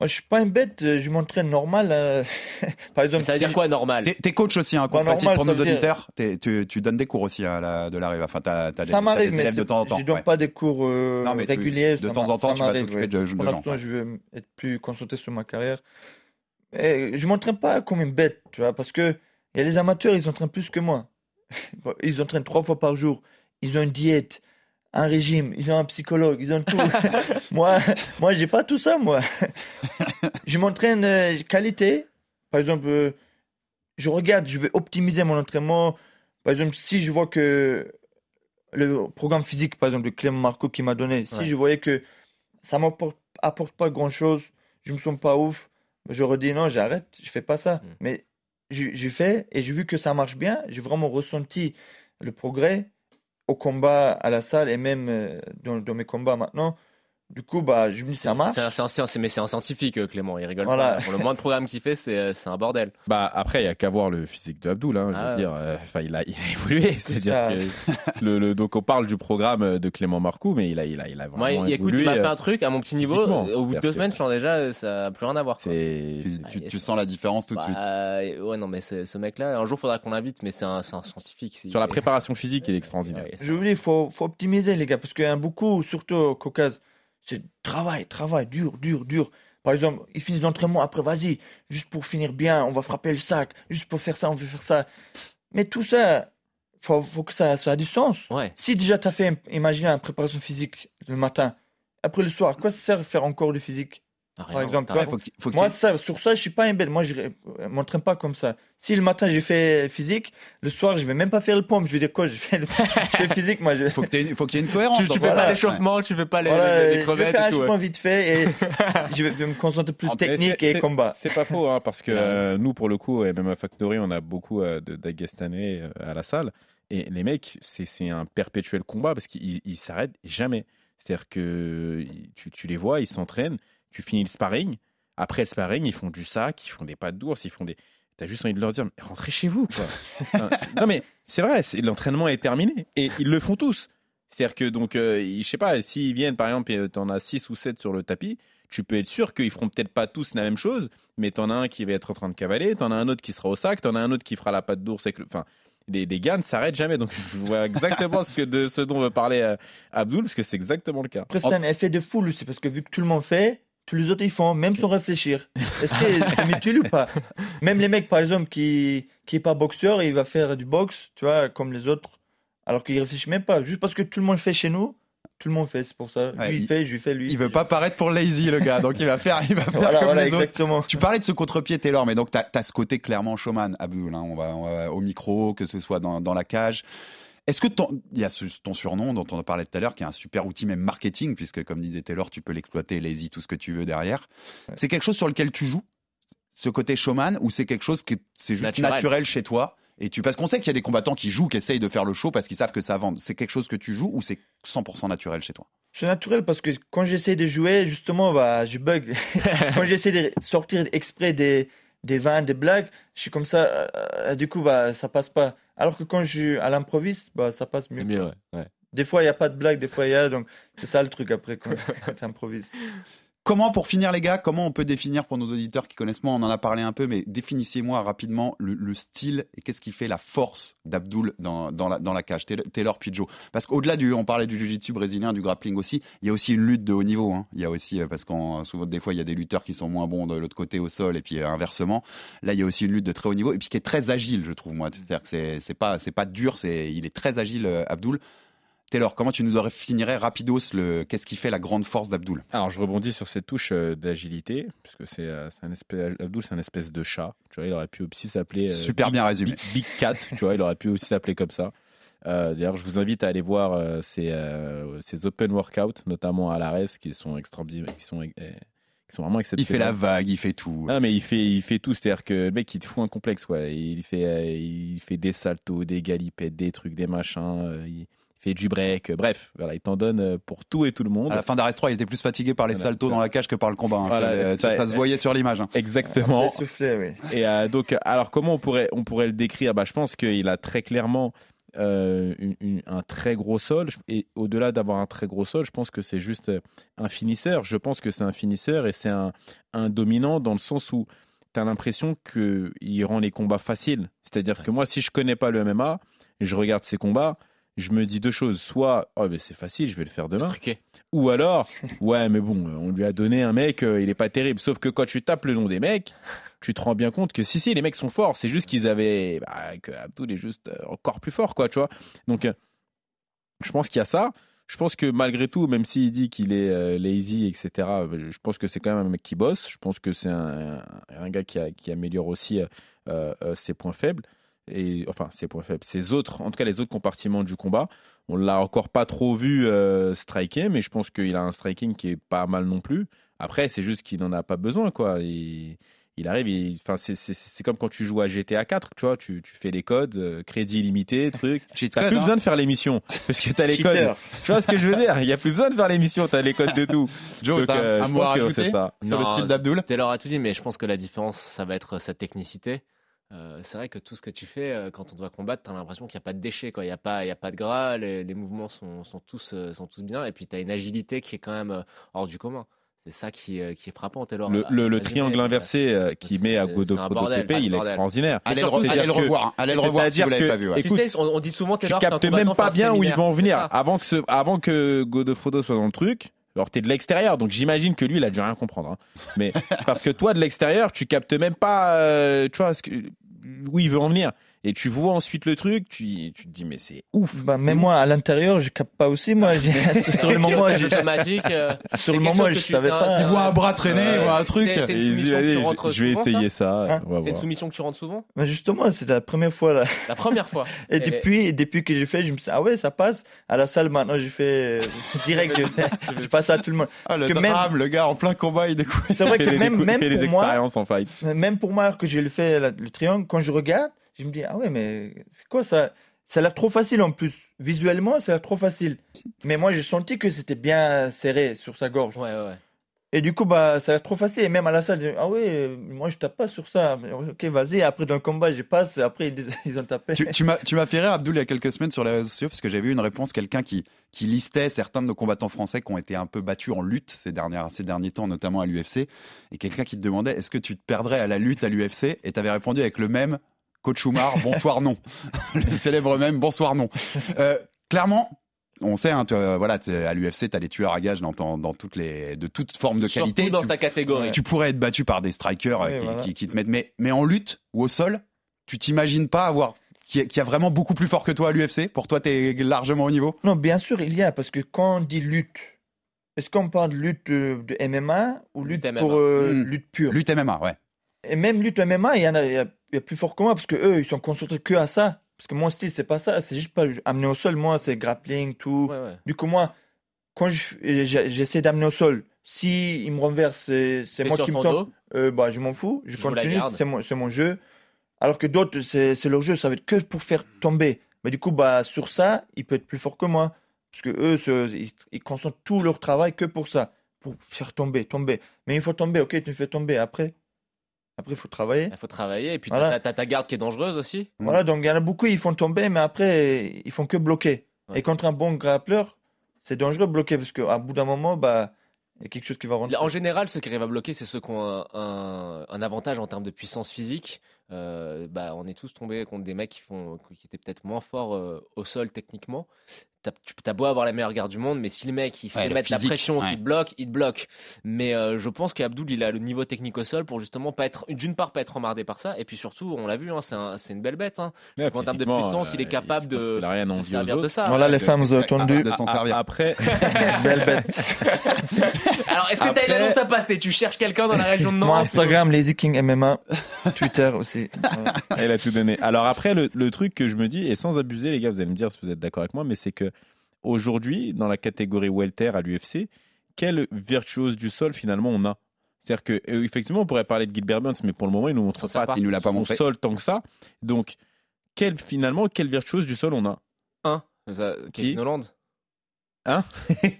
Moi, je suis pas une bête, euh, je m'entraîne normal. euh, Par exemple, Ça veut si dire quoi normal? T'es coach aussi, hein, qu'on Bah, précise normal, pour nos dire- auditeurs. T'es- tu, tu donnes des cours aussi à la, de la rive. Enfin, t'as as des, élèves de c'est- temps en temps. je donne ouais. pas des cours euh, Non, mais tu- réguliers. de temps en temps, ça tu vas m'arrive, t'occuper ouais. de- de Pour gens, ouais. je veux être plus concentré sur ma carrière. Et je m'entraîne pas comme une bête, tu vois, parce que il y a les amateurs, ils s'entraînent plus que moi. Ils s'entraînent trois fois par jour. Ils ont une diète, un régime, ils ont un psychologue, ils ont tout. moi, moi, j'ai pas tout ça, moi. je m'entraîne euh, qualité. Par exemple, euh, je regarde, je vais optimiser mon entraînement. Par exemple, si je vois que le programme physique, par exemple, de Clément Marco qui m'a donné, si Ouais. je voyais que ça m'apporte apporte pas grand-chose, je me sens pas ouf, je redis non, j'arrête, je fais pas ça. Mm. Mais j'ai fait et j'ai vu que ça marche bien, j'ai vraiment ressenti le progrès au combat à la salle et même euh, dans, dans mes combats maintenant. Du coup, bah, je me dis ça marche. C'est un, un mais c'est un scientifique, euh, Clément. Il rigole Voilà. pas. Pour le moins de programmes qu'il fait, c'est euh, un bordel. Bah après, il y a qu'à voir le physique de Abdul. Hein, je Ah veux ouais. dire, euh, enfin, il a, il a évolué. C'est-à-dire que le, le- donc on parle du programme de Clément Marcoux, mais il a, il a, il a Moi, vraiment il- écoute, évolué. il m'a fait un truc à mon petit niveau. Au bout de deux C'est-à-dire semaines, je sens déjà, ça n'a plus rien à voir. quoi. Tu, Ah, tu- il- tu sens la différence tout de suite. Bah, ouais, non, mais ce, mec-là, un jour, faudra qu'on l'invite, mais c'est un, scientifique. sur la il- préparation physique, il est extraordinaire. Ouais, Je vous dis, il faut, faut optimiser, les gars, parce qu'il y a beaucoup, surtout au Caucase, c'est travail, travail, dur, dur, dur. Par exemple, ils finissent l'entraînement, après, vas-y, juste pour finir bien, on va frapper le sac, juste pour faire ça, on veut faire ça. Mais tout ça, faut, faut que ça, ça a du sens. Ouais. Si déjà tu as fait, imaginez, une préparation physique le matin, après le soir, quoi ça sert de faire encore du physique? Par exemple, t'as ouais, raison. Faut qu'il- faut qu'il- Moi, ça, sur ça, je suis pas un. Moi, je ne m'entraîne pas comme ça. Si le matin j'ai fait physique, le soir, je vais même pas faire le pompe. Je vais dire quoi Je fais, le... je fais physique, moi. Je... faut que t'aies- faut qu'il y ait une cohérence. Tu, tu fais Voilà. pas l'échauffement, tu fais pas les, Voilà, les- les je vais crevettes faire un et tout. ouais. chauffement vite fait et je vais, je vais me concentrer plus En- technique et c'est- combat. C'est pas faux, hein, parce que euh, nous, pour le coup, au MMA Factory, on a beaucoup euh, de euh, à la salle. Et les mecs, c'est c'est un perpétuel combat parce qu'ils ils s'arrêtent jamais. C'est-à-dire que tu les vois, ils s'entraînent, tu finis le sparring. Après le sparring, ils font du sac, ils font des pas d'ours, ils font des. T'as juste envie de leur dire, mais rentrez chez vous, quoi. Enfin, c'est- non, mais c'est vrai, c'est- l'entraînement est terminé. Et ils le font tous. C'est-à-dire que, donc, euh, ils- je sais pas, s'ils viennent, par exemple, et t'en as 6 ou 7 sur le tapis, tu peux être sûr qu'ils feront peut-être pas tous la même chose, mais t'en as un qui va être en train de cavaler, t'en as un autre qui sera au sac, t'en as un autre qui fera la patte d'ours avec le. Enfin, les, les gars ne s'arrêtent jamais. Donc, je vois exactement ce, que de, ce dont veut parler euh, Abdul, parce que c'est exactement le cas. Après, c'est un effet de foule aussi parce que vu que tout le monde fait, tous les autres ils font, même sans réfléchir. Est-ce que c'est mutuel ou pas? Même les mecs, par exemple, qui qui est pas boxeur, il va faire du boxe, tu vois, comme les autres, alors qu'il réfléchit même pas. Juste parce que tout le monde fait chez nous, tout le monde fait, c'est pour ça. Lui Ouais, il, il- fait, je lui fais, lui. Il veut pas paraître pour lazy, le gars. Donc il va faire, il va faire Voilà, comme voilà, les autres. Tu parlais de ce contre-pied Taylor, mais donc tu as, ce côté clairement showman, Abdul. hein. on, va, on va au micro, que ce soit dans, dans la cage. Est-ce que ton, il y a ce- ton surnom dont on a parlé tout à l'heure, qui est un super outil même marketing, puisque comme disait Taylor, tu peux l'exploiter, lazy, tout ce que tu veux derrière. Ouais. C'est quelque chose sur lequel tu joues, ce côté showman, ou c'est quelque chose qui est- c'est juste naturel. Naturel. chez toi et tu, parce qu'on sait qu'il y a des combattants qui jouent, qui essayent de faire le show parce qu'ils savent que ça vend. C'est quelque chose que tu joues ou c'est 100% naturel chez toi? C'est naturel parce que quand j'essaie de jouer, justement, bah, je bug. quand j'essaie de sortir exprès des, des vannes, des blagues, je suis comme ça, euh, euh, du coup, bah, ça passe pas. Alors que quand je suis à l'improviste, bah, ça passe mieux. C'est mieux, ouais. ouais. Des fois, il n'y a pas de blague, des fois, il y a, donc c'est ça le truc après quand, quand tu improvises. Comment, pour finir, les gars, comment on peut définir pour nos auditeurs qui connaissent moi, on en a parlé un peu, mais définissez-moi rapidement le, le style et qu'est-ce qui fait la force d'Abdul dans, dans, la, dans la cage, Taylor, Joe. Parce qu'au-delà du, on parlait du jiu-jitsu brésilien, du grappling aussi, il y a aussi une lutte de haut niveau. hein. Il y a aussi, euh, parce qu'on souvent des fois, il y a des lutteurs qui sont moins bons de l'autre côté au sol et puis euh, inversement. Là, il y a aussi une lutte de très haut niveau et puis qui est très agile, je trouve moi. C'est-à-dire que c'est, pas, c'est pas dur, c'est, il est très agile, euh, Abdul. Taylor, comment tu nous définirais rapidos le, qu'est-ce qui fait la grande force d'Abdul Alors, je rebondis sur cette touche euh, d'agilité, puisque c'est euh, c'est un espèce, Abdul, c'est un espèce de chat. Tu vois, il aurait pu aussi s'appeler. euh, Super Big- bien résumé. Big, Big Cat, tu vois, il aurait pu aussi s'appeler comme ça. Euh, D'ailleurs, je vous invite à aller voir ces, euh, ces open workouts, notamment à l'ARES, qui sont extraordinaires, qui sont, qui sont vraiment Il fait la vague, il fait tout. Ah, mais il fait, il fait tout. C'est-à-dire que le mec, il te fout un complexe. Ouais. Il, fait, il fait des saltos, des galipettes, des trucs, des machins. il fait du break. Bref, voilà, il t'en donne euh, pour tout et tout le monde. À la fin d'Arrest 3, il était plus fatigué par les Voilà. saltos dans la cage que par le combat. hein. Voilà, ça, ça- ça se voyait sur l'image. hein. Exactement. Souffler, oui. Et euh, donc, alors comment on pourrait, on pourrait le décrire? Bah, Je pense qu'il a très clairement euh, une- une- un très gros sol. Et au-delà d'avoir un très gros sol, je pense que c'est juste un finisseur. Je pense que c'est un finisseur et c'est un, un dominant dans le sens où tu as l'impression qu'il rend les combats faciles. C'est-à-dire que moi, si je connais pas le MMA, et je regarde ses combats, je me dis deux choses. Soit, oh, ben c'est facile, je vais le faire demain. Ou alors, ouais, mais bon, on lui a donné un mec, euh, il est pas terrible. Sauf que quand tu tapes le nom des mecs, tu te rends bien compte que si, si, les mecs sont forts. C'est juste qu'ils avaient. Bah, que Abdul est juste euh, encore plus fort, quoi, tu vois. Donc, euh, je pense qu'il y a ça. Je pense que malgré tout, même s'il dit qu'il est euh, lazy, etc., je pense que c'est quand même un mec qui bosse. Je pense que c'est un, un- un gars qui, a- qui améliore aussi ses points faibles. Et, enfin, ses points faibles. Ses autres, en tout cas, les autres compartiments du combat. On l'a encore pas trop vu euh, striker, mais je pense qu'il a un striking qui est pas mal non plus. Après, c'est juste qu'il n'en a pas besoin, quoi. Il, il arrive, il- enfin, c'est- c'est c'est comme quand tu joues à GTA 4, tu vois, tu, tu fais les codes, euh, crédit illimité, truc. T'as code, plus hein. besoin de faire l'émission, parce que t'as les codes. Tu vois ce que je veux dire? Il y a plus besoin de faire l'émission, t'as les codes de tout. Joe, Donc, t'as euh, un je mot à rajouter? ça. sur le style d'Abdul Taylor a tout dit, mais je pense que la différence, ça va être sa technicité. Euh, c'est vrai que tout ce que tu fais euh, quand on doit combattre, t'as l'impression qu'il n'y a pas de déchets, quoi. Il n'y a pas, il y a pas de gras, les, les mouvements sont, sont tous, euh, sont tous bien, et puis t'as une agilité qui est quand même euh, hors du commun. C'est ça qui, euh, qui est frappant, Taylor. Le, le- triangle inversé euh, qui met à Godofredo Pepe, il est extraordinaire. Allez le- C'est-à-dire allez le revoir, hein. allez le revoir si vous l'avez que- pas vu, ouais. écoute, Tu sais, on, on dit souvent tu Taylor, qu'un captes même pas bien où ils vont en venir. Avant que, ce, avant que Godofredo soit dans le truc, alors t'es de l'extérieur, donc j'imagine que lui, il a dû rien comprendre. hein. Mais parce que toi, de l'extérieur, tu captes même pas, euh, tu vois, ce que, où il veut en venir. Et tu vois ensuite le truc, tu, tu te dis, mais c'est ouf. Bah, même ouf. moi, à l'intérieur, je capte pas aussi. Moi, sur le moment, je- euh, sur c'est le moment, je tu- savais pas. c'est Il voit un bras traîner, il voit un truc. C'est tu je- je vais souvent, essayer ça ça. Hein C'est une soumission que tu rentres souvent Bah, justement, c'est la première fois là. La première fois. Et Et- depuis, depuis que j'ai fait, je me suis dit, ah ouais, ça passe. À la salle, maintenant, j'ai fait euh, direct, je, fais- je passe à tout le monde. Ah, le drame, le gars en plein combat, il découvre. C'est vrai que même, pour moi, même pour moi que j'ai fait la- le triangle, quand je regarde, je me dis, ah ouais, mais c'est quoi ça? Ça a l'air trop facile en plus. Visuellement, ça a l'air trop facile. Mais moi, j'ai senti que c'était bien serré sur sa gorge. Ouais, ouais, ouais. Et du coup, bah, ça a l'air trop facile. Et même à la salle, je dis, ah ouais, moi, je tape pas sur ça. Ok, vas-y. Après, dans le combat, je passe. Après, ils, ils ont tapé. Tu, tu m'as tu m'as fait rire, Abdul, il y a quelques semaines sur les réseaux sociaux, parce que j'ai vu une réponse, quelqu'un qui, qui listait certains de nos combattants français qui ont été un peu battus en lutte ces, dernières, ces derniers temps, notamment à l'UFC, et quelqu'un qui te demandait est-ce que tu te perdrais à la lutte à l'UFC Et tu avais répondu avec le même Coach Oumar, bonsoir non. le célèbre même bonsoir non. Euh, clairement, on sait, hein, tu, euh, voilà, à l'UFC, tu as des tueurs à gages dans, dans, dans toutes les, de toutes formes de Surtout qualité. dans Tu- sa catégorie. tu pourrais être battu par des strikers euh, Oui, qui, voilà. qui- qui te mettent. Mais, mais en lutte ou au sol, tu t'imagines pas avoir. Qui a vraiment beaucoup plus fort que toi à l'UFC Pour toi, t'es largement au niveau? Non, bien sûr, il y a. Parce que quand on dit lutte, est-ce qu'on parle de lutte de, MMA ou lutte, Lutte pour MMA. euh, Hmm. lutte pure? Lutte MMA, ouais. Et même lutte MMA, il y en a, il y a, il y a plus fort que moi parce que eux, ils sont concentrés que à ça. Parce que mon style, c'est pas ça. C'est juste pas amener au sol. Moi, c'est grappling, tout. Ouais, ouais. Du coup, moi, quand je- j'essaie d'amener au sol, si il me renverse, c'est moi qui me tombe. Euh, bah, je m'en fous. Je continue. C'est mon, c'est mon jeu. Alors que d'autres, c'est leur jeu. Ça va être que pour faire tomber. Mais du coup, bah, sur ça, il peut être plus fort que moi. Parce que eux, ils, ils concentrent tout leur travail que pour ça. Pour faire tomber, tomber. Mais il faut tomber. Ok, tu me fais tomber. Après, après, il faut travailler. Il faut travailler. Et puis, Voilà. t'as ta garde qui est dangereuse aussi. Voilà, donc il y en a beaucoup, ils font tomber, mais après, ils font que bloquer. Ouais. Et contre un bon grappleur, c'est dangereux de bloquer parce qu'à bout d'un moment, bah, il y a quelque chose qui va rentrer. En général, ceux qui arrivent à bloquer, c'est ceux qui ont un, un- un avantage en termes de puissance physique. Euh, bah, on est tous tombés contre des mecs qui, font, qui étaient peut-être moins forts euh, au sol techniquement. T'as, tu as beau avoir la meilleure garde du monde, mais si le mec il sait Ouais, mettre physique, la pression, ouais. qu'il te bloque, il te bloque. Mais euh, je pense qu'Abdoul, il a le niveau technique au sol pour justement pas être, d'une part, pas être emmerdé par ça, et puis surtout, on l'a vu, hein, c'est, un- c'est une belle bête. Hein. Ouais, en termes de puissance, il est capable de, rien de servir de ça. Voilà, les femmes, avez Ah, entendu. de s'en A- servir. Après, Belle bête. Alors, est-ce que Après- t'as une annonce à passer? Tu cherches quelqu'un dans la région de Moi, Nantes? Instagram, Lazy King MMA, Twitter aussi. Elle a tout donné. Alors après, le, le truc que je me dis, et sans abuser, les gars, vous allez me dire si vous êtes d'accord avec moi, mais c'est que aujourd'hui, dans la catégorie welter à l'UFC, quelle virtuose du sol finalement on a? C'est-à-dire que euh, effectivement, on pourrait parler de Gilbert Burns, mais pour le moment, il nous montre pas, pas. Il nous l'a pas montré. sol tant que ça. Donc, quel finalement, quelle virtuose du sol on a? Un, ça, Kevin Holland. Hein?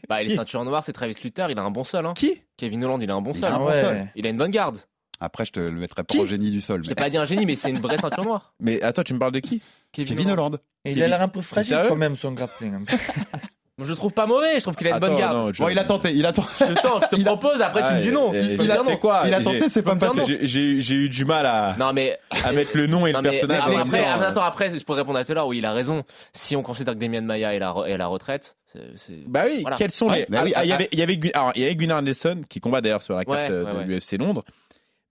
Bah, il est Qui ceinture noire, c'est Travis Luther, il a un bon sol. Hein. Qui? Kevin Holland, il a un bon Il sol. a un bon ouais. sol. Il a une bonne garde. Après, je te le mettrai pas en génie du sol. J'ai mais- pas dit un génie, mais c'est une vraie ceinture noire. Mais attends, tu me parles de qui? Kevin Holland. Et il a l'air un peu fragile quand même, son grappling. Je le trouve pas mauvais, je trouve qu'il a une bonne garde. non, je- Bon, il a tenté, il a tenté. Je tente, je te propose, après tu me dis non. Ah, Tu peux il a non. quoi? Il a tenté, c'est pas passé. non. J'ai- eu du mal à, Non mais à mettre le nom et Non, le mais, personnage. mais après, après, attends, après, pour répondre à Taylor, oui, il a raison. Si on considère que Damien Maya est la, re- est à la retraite, Bah oui, Voilà. quels sont Ouais, les. bah oui, Ah, il y ah, avait, il y avait, il y avait Gunnar Nelson qui combat d'ailleurs sur la carte Ouais, euh, ouais, de ouais. l'UFC Londres.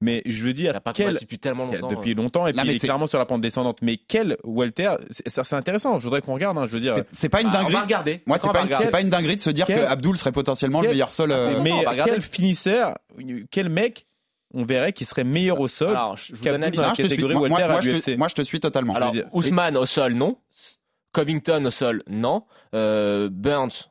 Mais je veux Il dire, a pas quel, depuis tellement longtemps. depuis longtemps, et Non, puis mais il est c'est- clairement sur la pente descendante. Mais quel Walter, c'est ça, c'est intéressant. Je voudrais qu'on regarde. hein, je veux dire, C'est- pas une Ah, on dinguerie. va regarder. Moi, c'est on pas, va une- regarder. c'est pas une dinguerie de se dire Quel- que Abdul serait potentiellement le meilleur sol. euh, mais va regarder. quel finisseur, quel mec, on verrait qui serait meilleur au sol Alors, je je vous dans la te suis. catégorie Moi, moi, Walter à moi, je l'UFC. te, moi, je te suis totalement. Alors, Ousmane au sol, non. Covington au sol, non. Euh, Burns,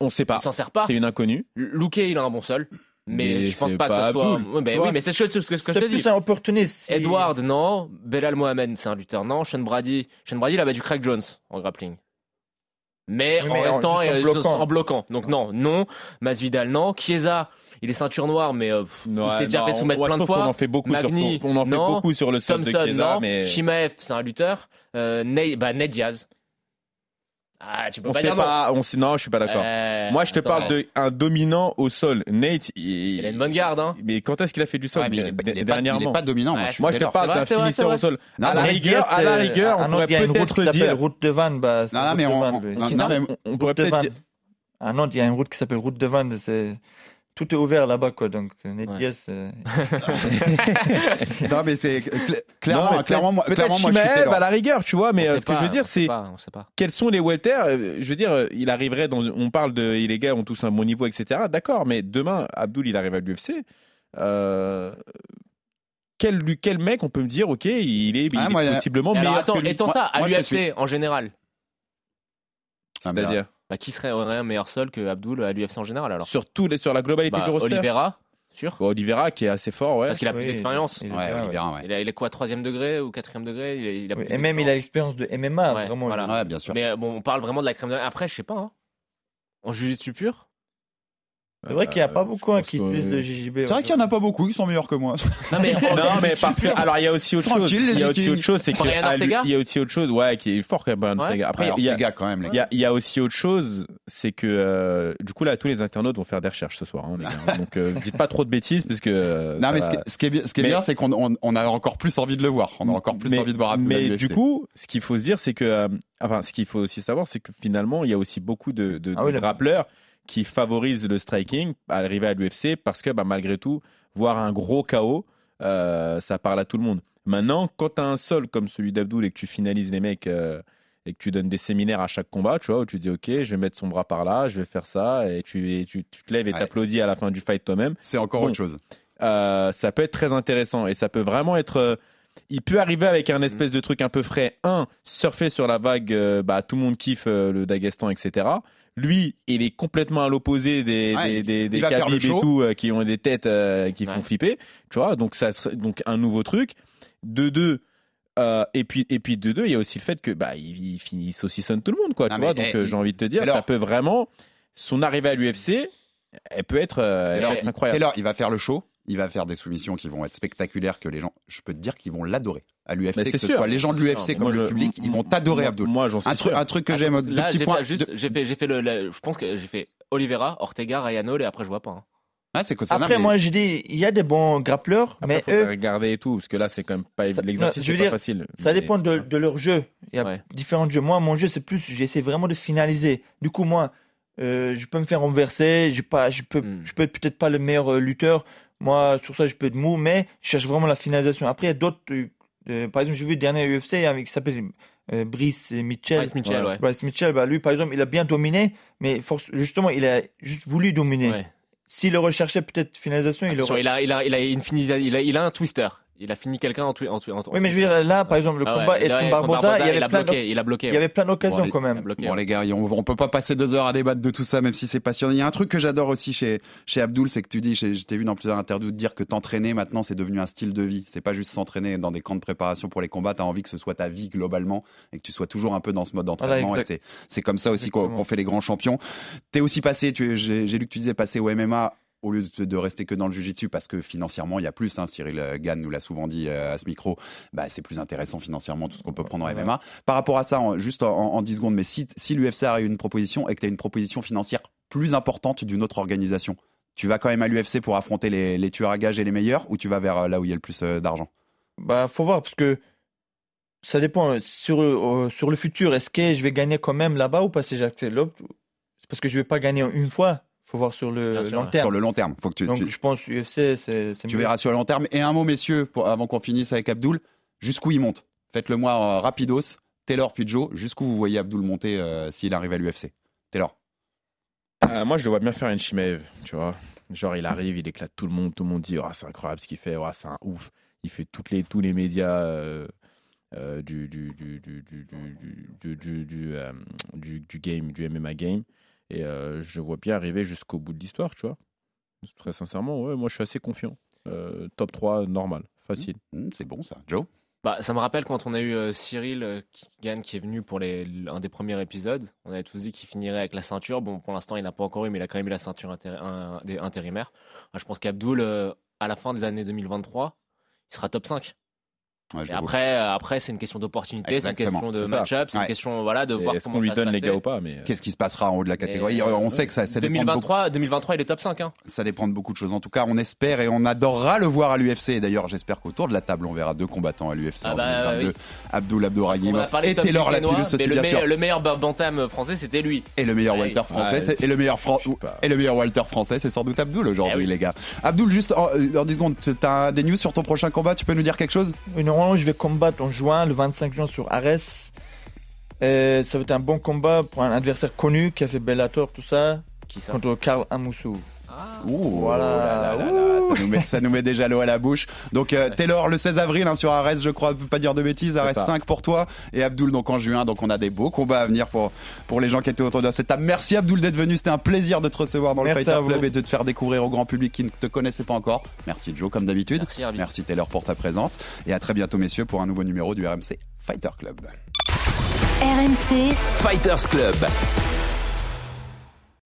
On sait pas. il s'en sert pas. C'est une inconnue. Luque, il a un bon sol. Mais, Mais je pense c'est pas que pas ce soit. Ben oui, mais c'est ce que, ce que- je te dis. plus un opportuniste. Edward, non. Belal Mohamed, c'est un lutteur, non. Sean Brady, Sean Brady, il a battu Craig Jones en grappling. Mais, Oui, en mais restant en et- bloquant. en bloquant. Donc non, non. Masvidal, non. Chiesa, il est ceinture noire, mais euh, pff, il s'est déjà non, fait soumettre plein de fois. en fait beaucoup sur on en fait non. beaucoup sur le sol de Chiesa, non. mais Shimaev, c'est un lutteur. Euh, Ney, bah, Ned Diaz. Ah, tu peux on pas sait dire non. pas. On sait, non, je suis pas d'accord. Euh, Moi, je te attends, parle d'un dominant au sol. Nate, il, Il a une bonne garde, hein. Mais quand est-ce qu'il a fait du sol? Ouais, mais il est- il est pas- il dernièrement est pas dominant. Moi, Ouais, Moi, je te parle d'un finisseur au sol. Non, à la non, rigueur, à la rigueur, on pourrait peut-être qui s'appelle dire. route de Van. Bah, Non, non, mais on- on- non, non, on, on pourrait peut-être. À Nantes, il y a une route qui s'appelle route de Van. C'est tout est ouvert là-bas, quoi. Donc, Ned Ouais. Diaz, euh, Non, mais c'est cl- Non, clairement, mais clairement, moi, clairement, moi, je suis à la rigueur, tu vois. Mais euh, ce que je veux dire, c'est quels sont les Walter euh, Je veux dire, euh, il arriverait dans. On parle de. Les gars ont tous un bon niveau, etc. D'accord, mais demain, Abdul, il arrive à l'UFC. Euh, quel, quel mec on peut me dire, ok, il est, il Ah, est moi, possiblement meilleur attends, que lui. étant Moi- ça, à l'UFC en général, Ah, C'est-à-dire bah, qui serait aurait un meilleur sol que Abdul à l'UFC en général alors sur, tous les, sur la globalité Bah, du roster. Oliveira, sûr. Bon, Oliveira qui est assez fort, ouais. Parce qu'il a plus oui, d'expérience. il est Ouais, ouais. Oliveira, ouais. Il, est quoi, troisième degré ou quatrième degré? Il a, il a Oui, Et même, il a l'expérience de MMA, Ouais, vraiment. voilà. Ouais, bien sûr. Mais euh, bon, on parle vraiment de la crème de la... Après, je sais pas. Hein. En jiu-jitsu pur C'est vrai qu'il n'y a pas Euh, beaucoup hein, qui que- utilisent le JJB. C'est vrai qu'il y en a pas beaucoup qui sont meilleurs que moi. Non, mais, en Non, mais parce que, alors il y a aussi autre chose. Il y a aussi autre chose, c'est que il y a aussi autre chose, ouais, qui est fort quand même. Brian Ouais. Ortega. Après, il y a, gars, quand même, il y a, il y a aussi autre chose, c'est que euh, du coup là, tous les internautes vont faire des recherches ce soir, hein, les gars. Donc, euh, dites pas trop de bêtises parce que. euh, Non, mais va- ce qui, est bien, ce qui est Mais- bien, c'est qu'on on, on a encore plus envie de le voir. On a encore plus mais, envie de voir Mais du coup, ce qu'il faut se dire, c'est que, enfin, ce qu'il faut aussi savoir, c'est que finalement, il y a aussi beaucoup de, de, Ah là- grappleurs qui favorisent le striking à arriver à l'UFC parce que, bah, malgré tout, voir un gros KO, euh, ça parle à tout le monde. Maintenant, quand tu as un sol comme celui d'Abdul et que tu finalises les mecs euh, et que tu donnes des séminaires à chaque combat, tu vois, où tu dis, ok, je vais mettre son bras par là, je vais faire ça, et tu, et tu, tu te lèves et Ouais. t'applaudis à la fin du fight toi-même. c'est encore Bon. autre chose. Euh, ça peut être très intéressant et ça peut vraiment être. il peut arriver avec un espèce de truc un peu frais. Un, surfer sur la vague, euh, bah, tout le monde kiffe euh, le Dagestan, etc. Lui, il est complètement à l'opposé des, Ouais, des, des, et tout, euh, qui ont des têtes euh, qui Ouais. font flipper. Tu vois, donc ça serait donc un nouveau truc. De deux. euh, et puis et puis de deux, il y a aussi le fait que bah il, il, finit- saucissonne tout le monde quoi. Non, tu mais, vois, donc eh, euh, j'ai envie de te dire, alors- ça peut vraiment son arrivée à l'UFC, elle peut être, euh, elle Taylor, peut être il- incroyable. Taylor, il va faire le show. Il va faire des soumissions qui vont être spectaculaires que les gens, je peux te dire qu'ils vont l'adorer. À l'UFC, que ce sûr, soit les gens de l'UFC comme moi, le public, ils vont t'adorer, Abdul. Moi, j'en suis Un sûr. un truc que j'aime, deux petits j'ai points. fait, juste, deux- j'ai fait, j'ai fait le, le- je pense que j'ai fait Oliveira, Ortega, Ryan Hall et après je vois pas. hein. Ah, c'est que ça. Après, mais- moi, je dis, il y a des bons grappleurs, Après, mais faut eux, regarder et tout, parce que là, c'est quand même pas Ça- l'exercice, non, je c'est veux pas dire, facile. ça Mais- dépend de, de leur jeu. Il y a Ouais. différents jeux. Moi, mon jeu, c'est plus, j'essaie vraiment de finaliser. Du coup, moi, euh, je peux me faire renverser, je, pas, je peux, Hmm. je peux être peut-être pas le meilleur euh, lutteur. Moi, sur ça, je peux être mou, mais je cherche vraiment la finalisation. Après, il y a d'autres. euh, par exemple, j'ai vu le dernier UFC avec qui s'appelle euh, Brice Mitchell. Bryce Mitchell, ouais. Bryce Mitchell, bah, lui, par exemple, il a bien dominé, mais force, justement, il a juste voulu dominer. Ouais. S'il le recherchait peut-être finalisation, il aurait. il a, il a, il a une fini- il a, il a un twister. Il a fini quelqu'un en, en, en Oui, mais je veux dire, là, par exemple, le Ah ouais, combat Edson contre Barbosa, il il bloqué, il a bloqué. il y avait plein d'occasions Bon, quand même. Bloqué, Bon ouais. les gars, on, on peut pas passer deux heures à débattre de tout ça, même si c'est passionnant. Il y a un truc que j'adore aussi chez chez Abdul, c'est que tu dis, j'ai- je t'ai vu dans plusieurs interviews dire que t'entraîner maintenant c'est devenu un style de vie. C'est pas juste s'entraîner dans des camps de préparation pour les combats. T'as envie que ce soit ta vie globalement et que tu sois toujours un peu dans ce mode d'entraînement. Voilà, et c'est c'est comme ça aussi qu'on fait les grands champions. T'es aussi passé, tu- j'ai j'ai lu que tu disais passer au MMA au lieu de, de rester que dans le jujitsu, parce que financièrement, il y a plus. hein, Cyril euh, Gann nous l'a souvent dit euh, à ce micro. Bah, c'est plus intéressant financièrement tout ce qu'on peut prendre en MMA. Par rapport à ça, en- juste en, en 10 secondes, mais si, si l'UFC a eu une proposition et que tu as une proposition financière plus importante d'une autre organisation, tu vas quand même à l'UFC pour affronter les, les tueurs à gages et les meilleurs ou tu vas vers euh, là où il y a le plus d'argent? Bah, faut voir parce que ça dépend sur, euh, sur le futur. Est-ce que je vais gagner quand même là-bas ou pas si j'accepte l'autre C'est parce que je vais pas gagner une fois faut voir sur le long terme. Sur le long terme, faut que tu. Donc je pense UFC, c'est. Tu verras sur le long terme. Et un mot, messieurs, avant qu'on finisse avec Abdoul, jusqu'où il monte? Faites-le moi euh, rapidos. Taylor puis Joe, jusqu'où vous voyez Abdoul monter euh, s'il arrive à l'UFC Taylor. Euh, moi, je le vois bien faire une Chimaev, tu vois. Genre, il arrive, il éclate tout le monde, tout le monde dit oh, c'est incroyable ce qu'il fait, oh, c'est un ouf. Il fait toutes les, tous les médias. du game du MMA game et euh, je vois bien arriver jusqu'au bout de l'histoire, tu vois. Très sincèrement, ouais, moi, je suis assez confiant. Euh, top 3, normal, facile. Mmh, c'est bon ça. Joe? Bah, ça me rappelle quand on a eu euh, Cyril euh, qui gagne, qui est venu pour les, un des premiers épisodes. On avait tous dit qu'il finirait avec la ceinture. Bon, pour l'instant, il n'a pas encore eu, mais il a quand même eu la ceinture intér- un- des- intérimaire. Je pense qu'Abdoul, euh, à la fin des années 2023, il sera top 5. Ouais, je Et le vois. après, euh, après c'est une question d'opportunité, c'est une question de match-up, c'est une question voilà, de Et voir est-ce qu'on lui donne les gars ou pas mais, euh, Qu'est-ce qui se passera en haut de la catégorie Et, On euh, sait que ça, ça dépend de beaucoup 2023, 2023, il est top 5. Hein. ça dépend de beaucoup de choses. En tout cas, on espère et on adorera le voir à l'UFC. Et d'ailleurs, j'espère qu'autour de la table, on verra deux combattants à l'UFC Ah en bah, 2022. oui. Abdul et Taylor aussi, le, bien meilleur, sûr. le meilleur ba- bantam français, c'était lui. Et le meilleur Walter français, et le meilleur et le meilleur Walter français, c'est sans doute Abdul aujourd'hui, Eh les gars. Abdul, juste en, en 10 secondes, t'as des news sur ton prochain combat? Tu peux nous dire quelque chose? Oui, Normalement, je vais combattre en juin, le 25 juin sur Ares. Et ça va être un bon combat pour un adversaire connu qui a fait Bellator, tout ça, Qui ça? contre Karl Amoussou. Ouh, Voilà. là là là là, ça, nous met, ça nous met déjà l'eau à la bouche. Donc euh, Taylor le 16 avril hein, sur Arès, je crois, je peux pas dire de bêtises, Arès ça. 5 pour toi et Abdul donc en juin. Donc on a des beaux combats à venir pour pour les gens qui étaient autour de cette table. Merci Abdul d'être venu, c'était un plaisir de te recevoir dans Merci le Fighter vous. Club et de te faire découvrir au grand public qui ne te connaissait pas encore. Merci Joe comme d'habitude. Merci. Merci Taylor pour ta présence et à très bientôt messieurs pour un nouveau numéro du RMC Fighter Club. RMC, Fighters Club.